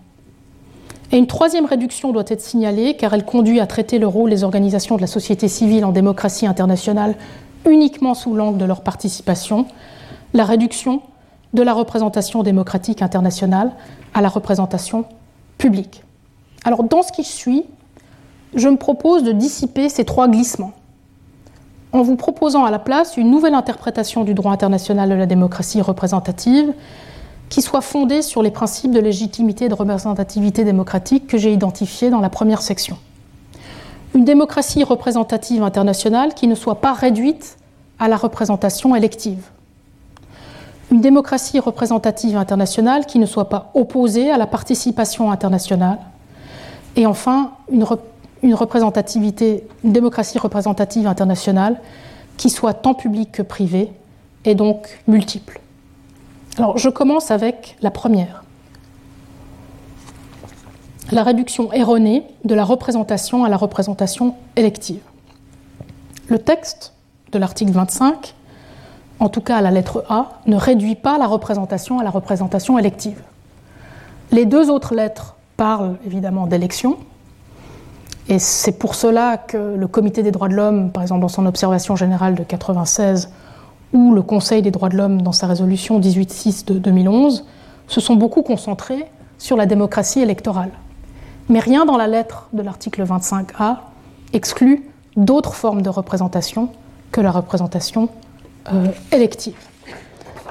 Et une troisième réduction doit être signalée car elle conduit à traiter le rôle des organisations de la société civile en démocratie internationale uniquement sous l'angle de leur participation, la réduction de la représentation démocratique internationale à la représentation publique. Alors dans ce qui suit, je me propose de dissiper ces trois glissements en vous proposant à la place une nouvelle interprétation du droit international de la démocratie représentative qui soit fondée sur les principes de légitimité et de représentativité démocratique que j'ai identifiés dans la première section. Une démocratie représentative internationale qui ne soit pas réduite à la représentation élective. Une démocratie représentative internationale qui ne soit pas opposée à la participation internationale. Et enfin, une, une représentativité, une démocratie représentative internationale qui soit tant publique que privée et donc multiple. Je commence avec la première. La réduction erronée de la représentation à la représentation élective. Le texte de l'article 25, en tout cas à la lettre A, ne réduit pas la représentation à la représentation élective. Les deux autres lettres parlent évidemment d'élection, Et c'est pour cela que le Comité des droits de l'homme, par exemple dans son observation générale de 1996, ou le Conseil des droits de l'homme dans sa résolution 18.6 de 2011, se sont beaucoup concentrés sur la démocratie électorale. Mais rien dans la lettre de l'article 25A exclut d'autres formes de représentation que la représentation euh, élective.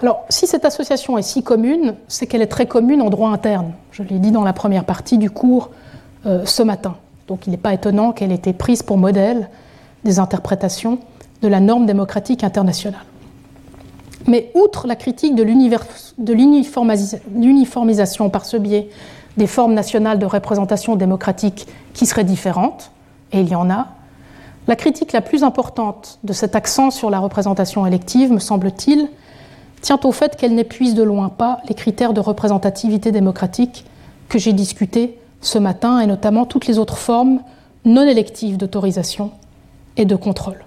Alors, si cette association est si commune, c'est qu'elle est très commune en droit interne. Je l'ai dit dans la première partie du cours euh, ce matin. Donc, il n'est pas étonnant qu'elle ait été prise pour modèle des interprétations de la norme démocratique internationale. Mais outre la critique de l'uniformisation par ce biais des formes nationales de représentation démocratique qui seraient différentes, et il y en a, la critique la plus importante de cet accent sur la représentation élective, me semble-t-il, tient au fait qu'elle n'épuise de loin pas les critères de représentativité démocratique que j'ai discutés ce matin, et notamment toutes les autres formes non électives d'autorisation et de contrôle.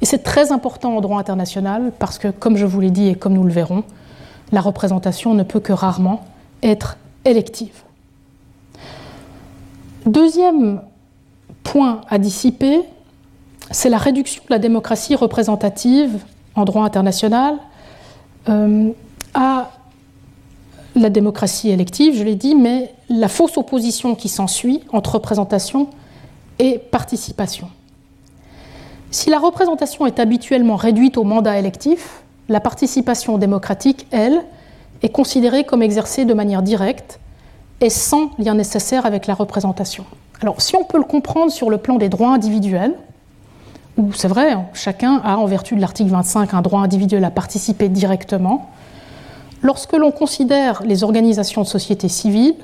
Et c'est très important en droit international parce que, comme je vous l'ai dit et comme nous le verrons, la représentation ne peut que rarement être élective. Deuxième point à dissiper, c'est la réduction de la démocratie représentative en droit international euh, à la démocratie élective, je l'ai dit, mais la fausse opposition qui s'ensuit entre représentation et participation. Si la représentation est habituellement réduite au mandat électif, la participation démocratique, elle, est considérée comme exercée de manière directe et sans lien nécessaire avec la représentation. Alors, si on peut le comprendre sur le plan des droits individuels, où c'est vrai, hein, chacun a, en vertu de l'article 25, un droit individuel à participer directement, lorsque l'on considère les organisations de société civile,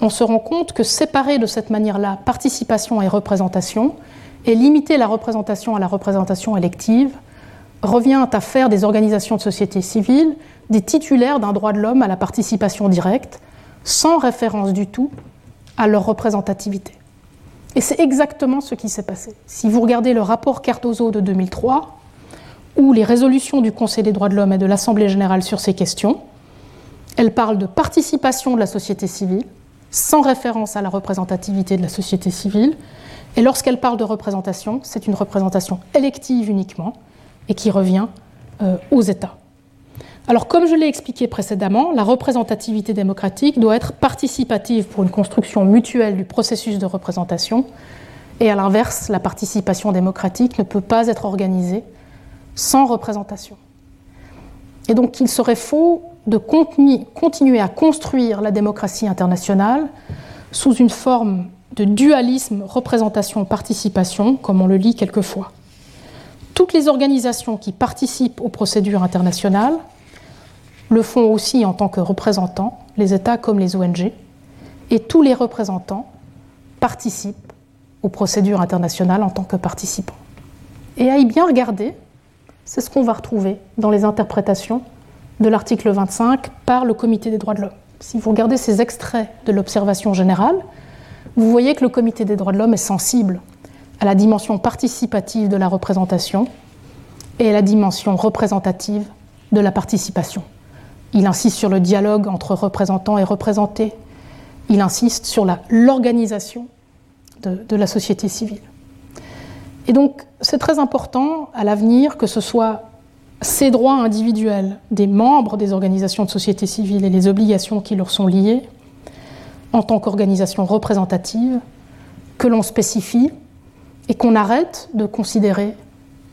on se rend compte que séparer de cette manière-là participation et représentation, et limiter la représentation à la représentation élective revient à faire des organisations de société civile des titulaires d'un droit de l'homme à la participation directe, sans référence du tout à leur représentativité. Et c'est exactement ce qui s'est passé. Si vous regardez le rapport Cardozo de 2003, ou les résolutions du Conseil des droits de l'homme et de l'Assemblée générale sur ces questions, elles parlent de participation de la société civile, sans référence à la représentativité de la société civile, et lorsqu'elle parle de représentation, c'est une représentation élective uniquement et qui revient euh, aux États. Alors, comme je l'ai expliqué précédemment, la représentativité démocratique doit être participative pour une construction mutuelle du processus de représentation, et à l'inverse, la participation démocratique ne peut pas être organisée sans représentation. Et donc, il serait faux de continuer à construire la démocratie internationale sous une forme de dualisme représentation-participation, comme on le lit quelquefois. Toutes les organisations qui participent aux procédures internationales le font aussi en tant que représentants, les États comme les ONG, et tous les représentants participent aux procédures internationales en tant que participants. Et à y bien regarder, c'est ce qu'on va retrouver dans les interprétations de l'article 25 par le Comité des droits de l'homme. Si vous regardez ces extraits de l'observation générale, vous voyez que le Comité des droits de l'homme est sensible à la dimension participative de la représentation et à la dimension représentative de la participation. Il insiste sur le dialogue entre représentants et représentés. Il insiste sur l'organisation de, de la société civile. Et donc, c'est très important à l'avenir que ce soit ces droits individuels des membres des organisations de société civile et les obligations qui leur sont liées en tant qu'organisation représentative que l'on spécifie et qu'on arrête de considérer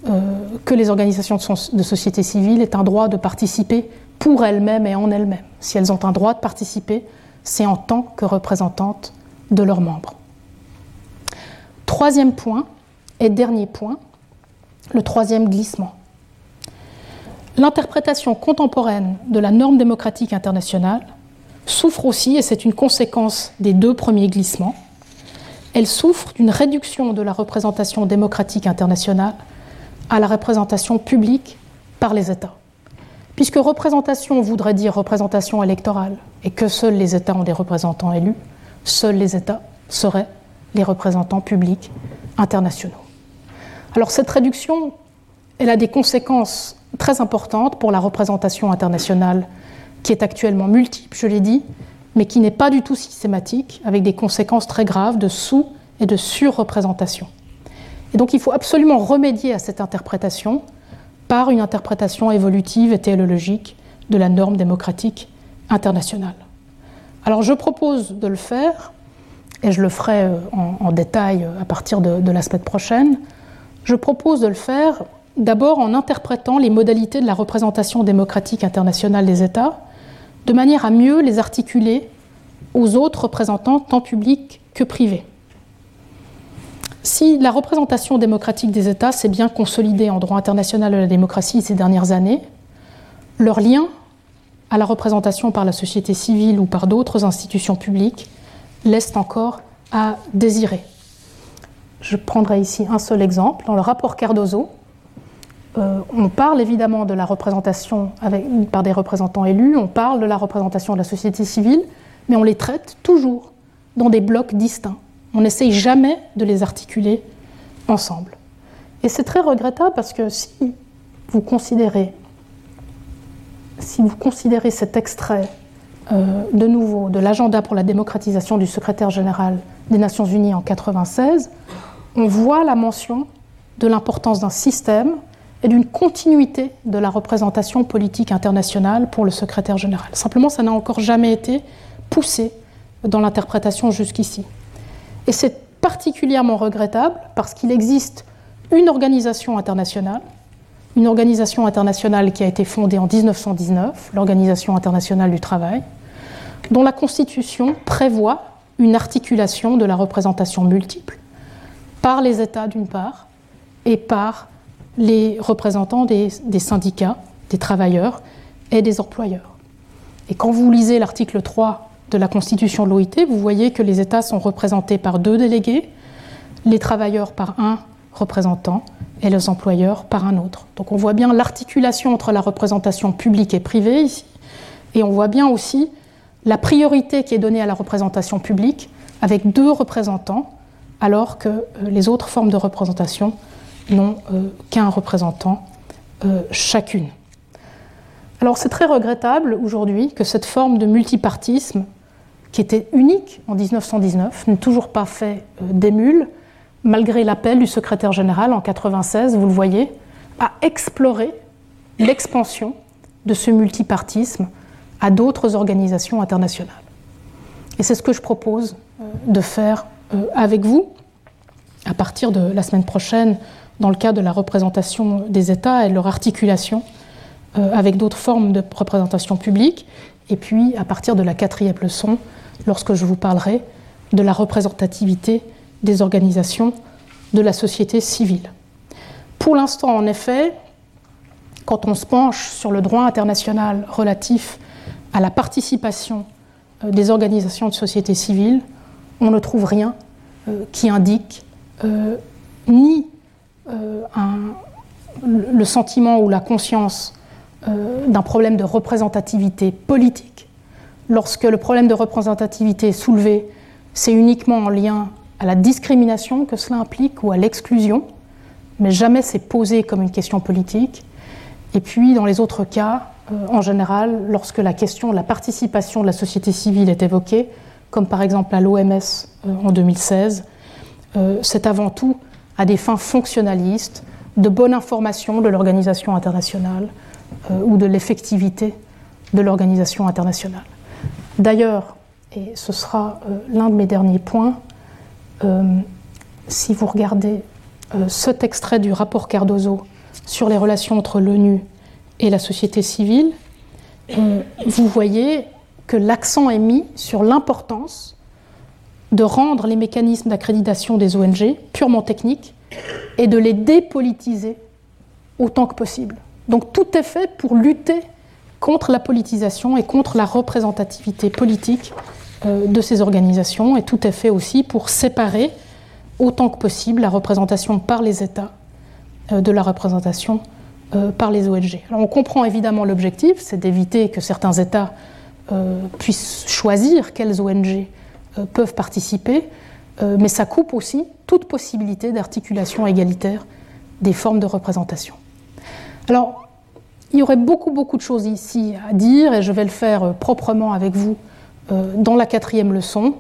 euh, que les organisations de, société civile aient un droit de participer pour elles-mêmes et en elles-mêmes. Si elles ont un droit de participer, c'est en tant que représentantes de leurs membres. Troisième point et dernier point, le troisième glissement. L'interprétation contemporaine de la norme démocratique internationale souffre aussi, et c'est une conséquence des deux premiers glissements, elle souffre d'une réduction de la représentation démocratique internationale à la représentation publique par les États. Puisque représentation voudrait dire représentation électorale et que seuls les États ont des représentants élus, seuls les États seraient les représentants publics internationaux. Alors cette réduction, elle a des conséquences très importantes pour la représentation internationale qui est actuellement multiple, je l'ai dit, mais qui n'est pas du tout systématique, avec des conséquences très graves de sous et de surreprésentation. Et donc il faut absolument remédier à cette interprétation par une interprétation évolutive et théologique de la norme démocratique internationale. Alors je propose de le faire, et je le ferai euh, en, détail euh, à partir de, de la semaine prochaine, je propose de le faire d'abord en interprétant les modalités de la représentation démocratique internationale des États, de manière à mieux les articuler aux autres représentants, tant publics que privés. Si la représentation démocratique des États s'est bien consolidée en droit international de la démocratie ces dernières années, leur lien à la représentation par la société civile ou par d'autres institutions publiques laisse encore à désirer. Je prendrai ici un seul exemple. Dans le rapport Cardozo, euh, on parle évidemment de la représentation par des représentants élus, on parle de la représentation de la société civile, mais on les traite toujours dans des blocs distincts. On n'essaye jamais de les articuler ensemble. Et c'est très regrettable parce que si vous considérez, si vous considérez cet extrait euh, de nouveau de l'agenda pour la démocratisation du secrétaire général des Nations Unies en 1996, on voit la mention de l'importance d'un système et d'une continuité de la représentation politique internationale pour le secrétaire général. Simplement, ça n'a encore jamais été poussé dans l'interprétation jusqu'ici. Et c'est particulièrement regrettable parce qu'il existe une organisation internationale, une organisation internationale qui a été fondée en 1919, l'Organisation internationale du travail, dont la Constitution prévoit une articulation de la représentation multiple par les États d'une part et par les représentants des, syndicats, des travailleurs et des employeurs. Et quand vous lisez l'article 3 de la Constitution de l'OIT, vous voyez que les États sont représentés par deux délégués, les travailleurs par un représentant et les employeurs par un autre. Donc on voit bien l'articulation entre la représentation publique et privée ici, et on voit bien aussi la priorité qui est donnée à la représentation publique avec deux représentants, alors que euh, les autres formes de représentation n'ont euh, qu'un représentant euh, chacune. Alors c'est très regrettable aujourd'hui que cette forme de multipartisme, qui était unique en 1919, n'ait toujours pas fait d'émule, malgré l'appel du secrétaire général en 1996, vous le voyez, à explorer l'expansion de ce multipartisme à d'autres organisations internationales. Et c'est ce que je propose de faire avec vous à partir de la semaine prochaine dans le cadre de la représentation des États et leur articulation euh, avec d'autres formes de représentation publique. Et puis, à partir de la quatrième leçon, lorsque je vous parlerai de la représentativité des organisations de la société civile. Pour l'instant, en effet, quand on se penche sur le droit international relatif à la participation euh, des organisations de société civile, on ne trouve rien euh, qui indique ni euh, le sentiment ou la conscience euh, d'un problème de représentativité politique. Lorsque le problème de représentativité est soulevé, c'est uniquement en lien à la discrimination que cela implique ou à l'exclusion, mais jamais c'est posé comme une question politique. Et puis, dans les autres cas, euh, en général, lorsque la question de la participation de la société civile est évoquée, comme par exemple à l'OMS en 2016, c'est avant tout à des fins fonctionnalistes, de bonne information de l'organisation internationale euh, ou de l'effectivité de l'organisation internationale. D'ailleurs, et ce sera euh, l'un de mes derniers points, euh, si vous regardez cet extrait du rapport Cardozo sur les relations entre l'ONU et la société civile, vous voyez que l'accent est mis sur l'importance de rendre les mécanismes d'accréditation des ONG purement techniques et de les dépolitiser autant que possible. Donc tout est fait pour lutter contre la politisation et contre la représentativité politique euh, de ces organisations, et tout est fait aussi pour séparer autant que possible la représentation par les États euh, de la représentation euh, par les ONG. Alors on comprend évidemment l'objectif, c'est d'éviter que certains États puissent choisir quelles ONG euh, peuvent participer, euh, mais ça coupe aussi toute possibilité d'articulation égalitaire des formes de représentation. Alors, il y aurait beaucoup, beaucoup de choses ici à dire, et je vais le faire euh, proprement avec vous dans la quatrième leçon.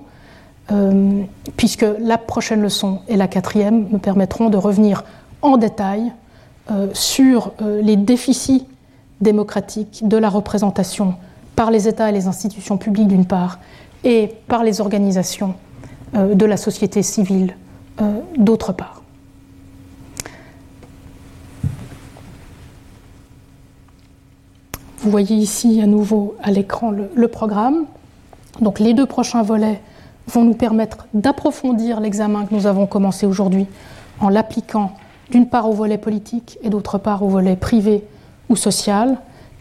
puisque la prochaine leçon et la quatrième me permettront de revenir en détail sur les déficits démocratiques de la représentation par les États et les institutions publiques d'une part, et par les organisations de la société civile d'autre part. Vous voyez ici à nouveau à l'écran le, programme. Donc les deux prochains volets vont nous permettre d'approfondir l'examen que nous avons commencé aujourd'hui en l'appliquant d'une part au volet politique et d'autre part au volet privé ou social.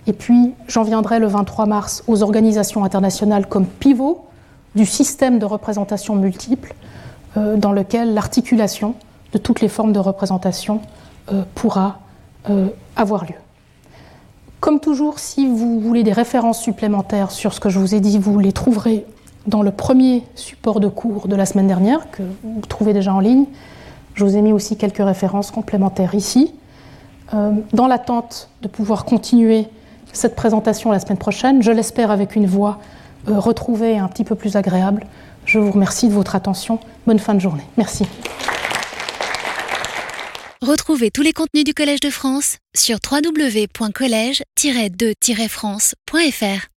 Et puis j'en viendrai le 23 mars aux organisations internationales comme pivot du système de représentation multiple euh, dans lequel l'articulation de toutes les formes de représentation euh, pourra euh, avoir lieu. Comme toujours, si vous voulez des références supplémentaires sur ce que je vous ai dit, vous les trouverez dans le premier support de cours de la semaine dernière, que vous trouvez déjà en ligne. Je vous ai mis aussi quelques références complémentaires ici. Dans l'attente de pouvoir continuer cette présentation la semaine prochaine, je l'espère avec une voix euh, retrouvée et un petit peu plus agréable, je vous remercie de votre attention. Bonne fin de journée. Merci. Retrouvez tous les contenus du Collège de France sur www.colège-2-france.fr.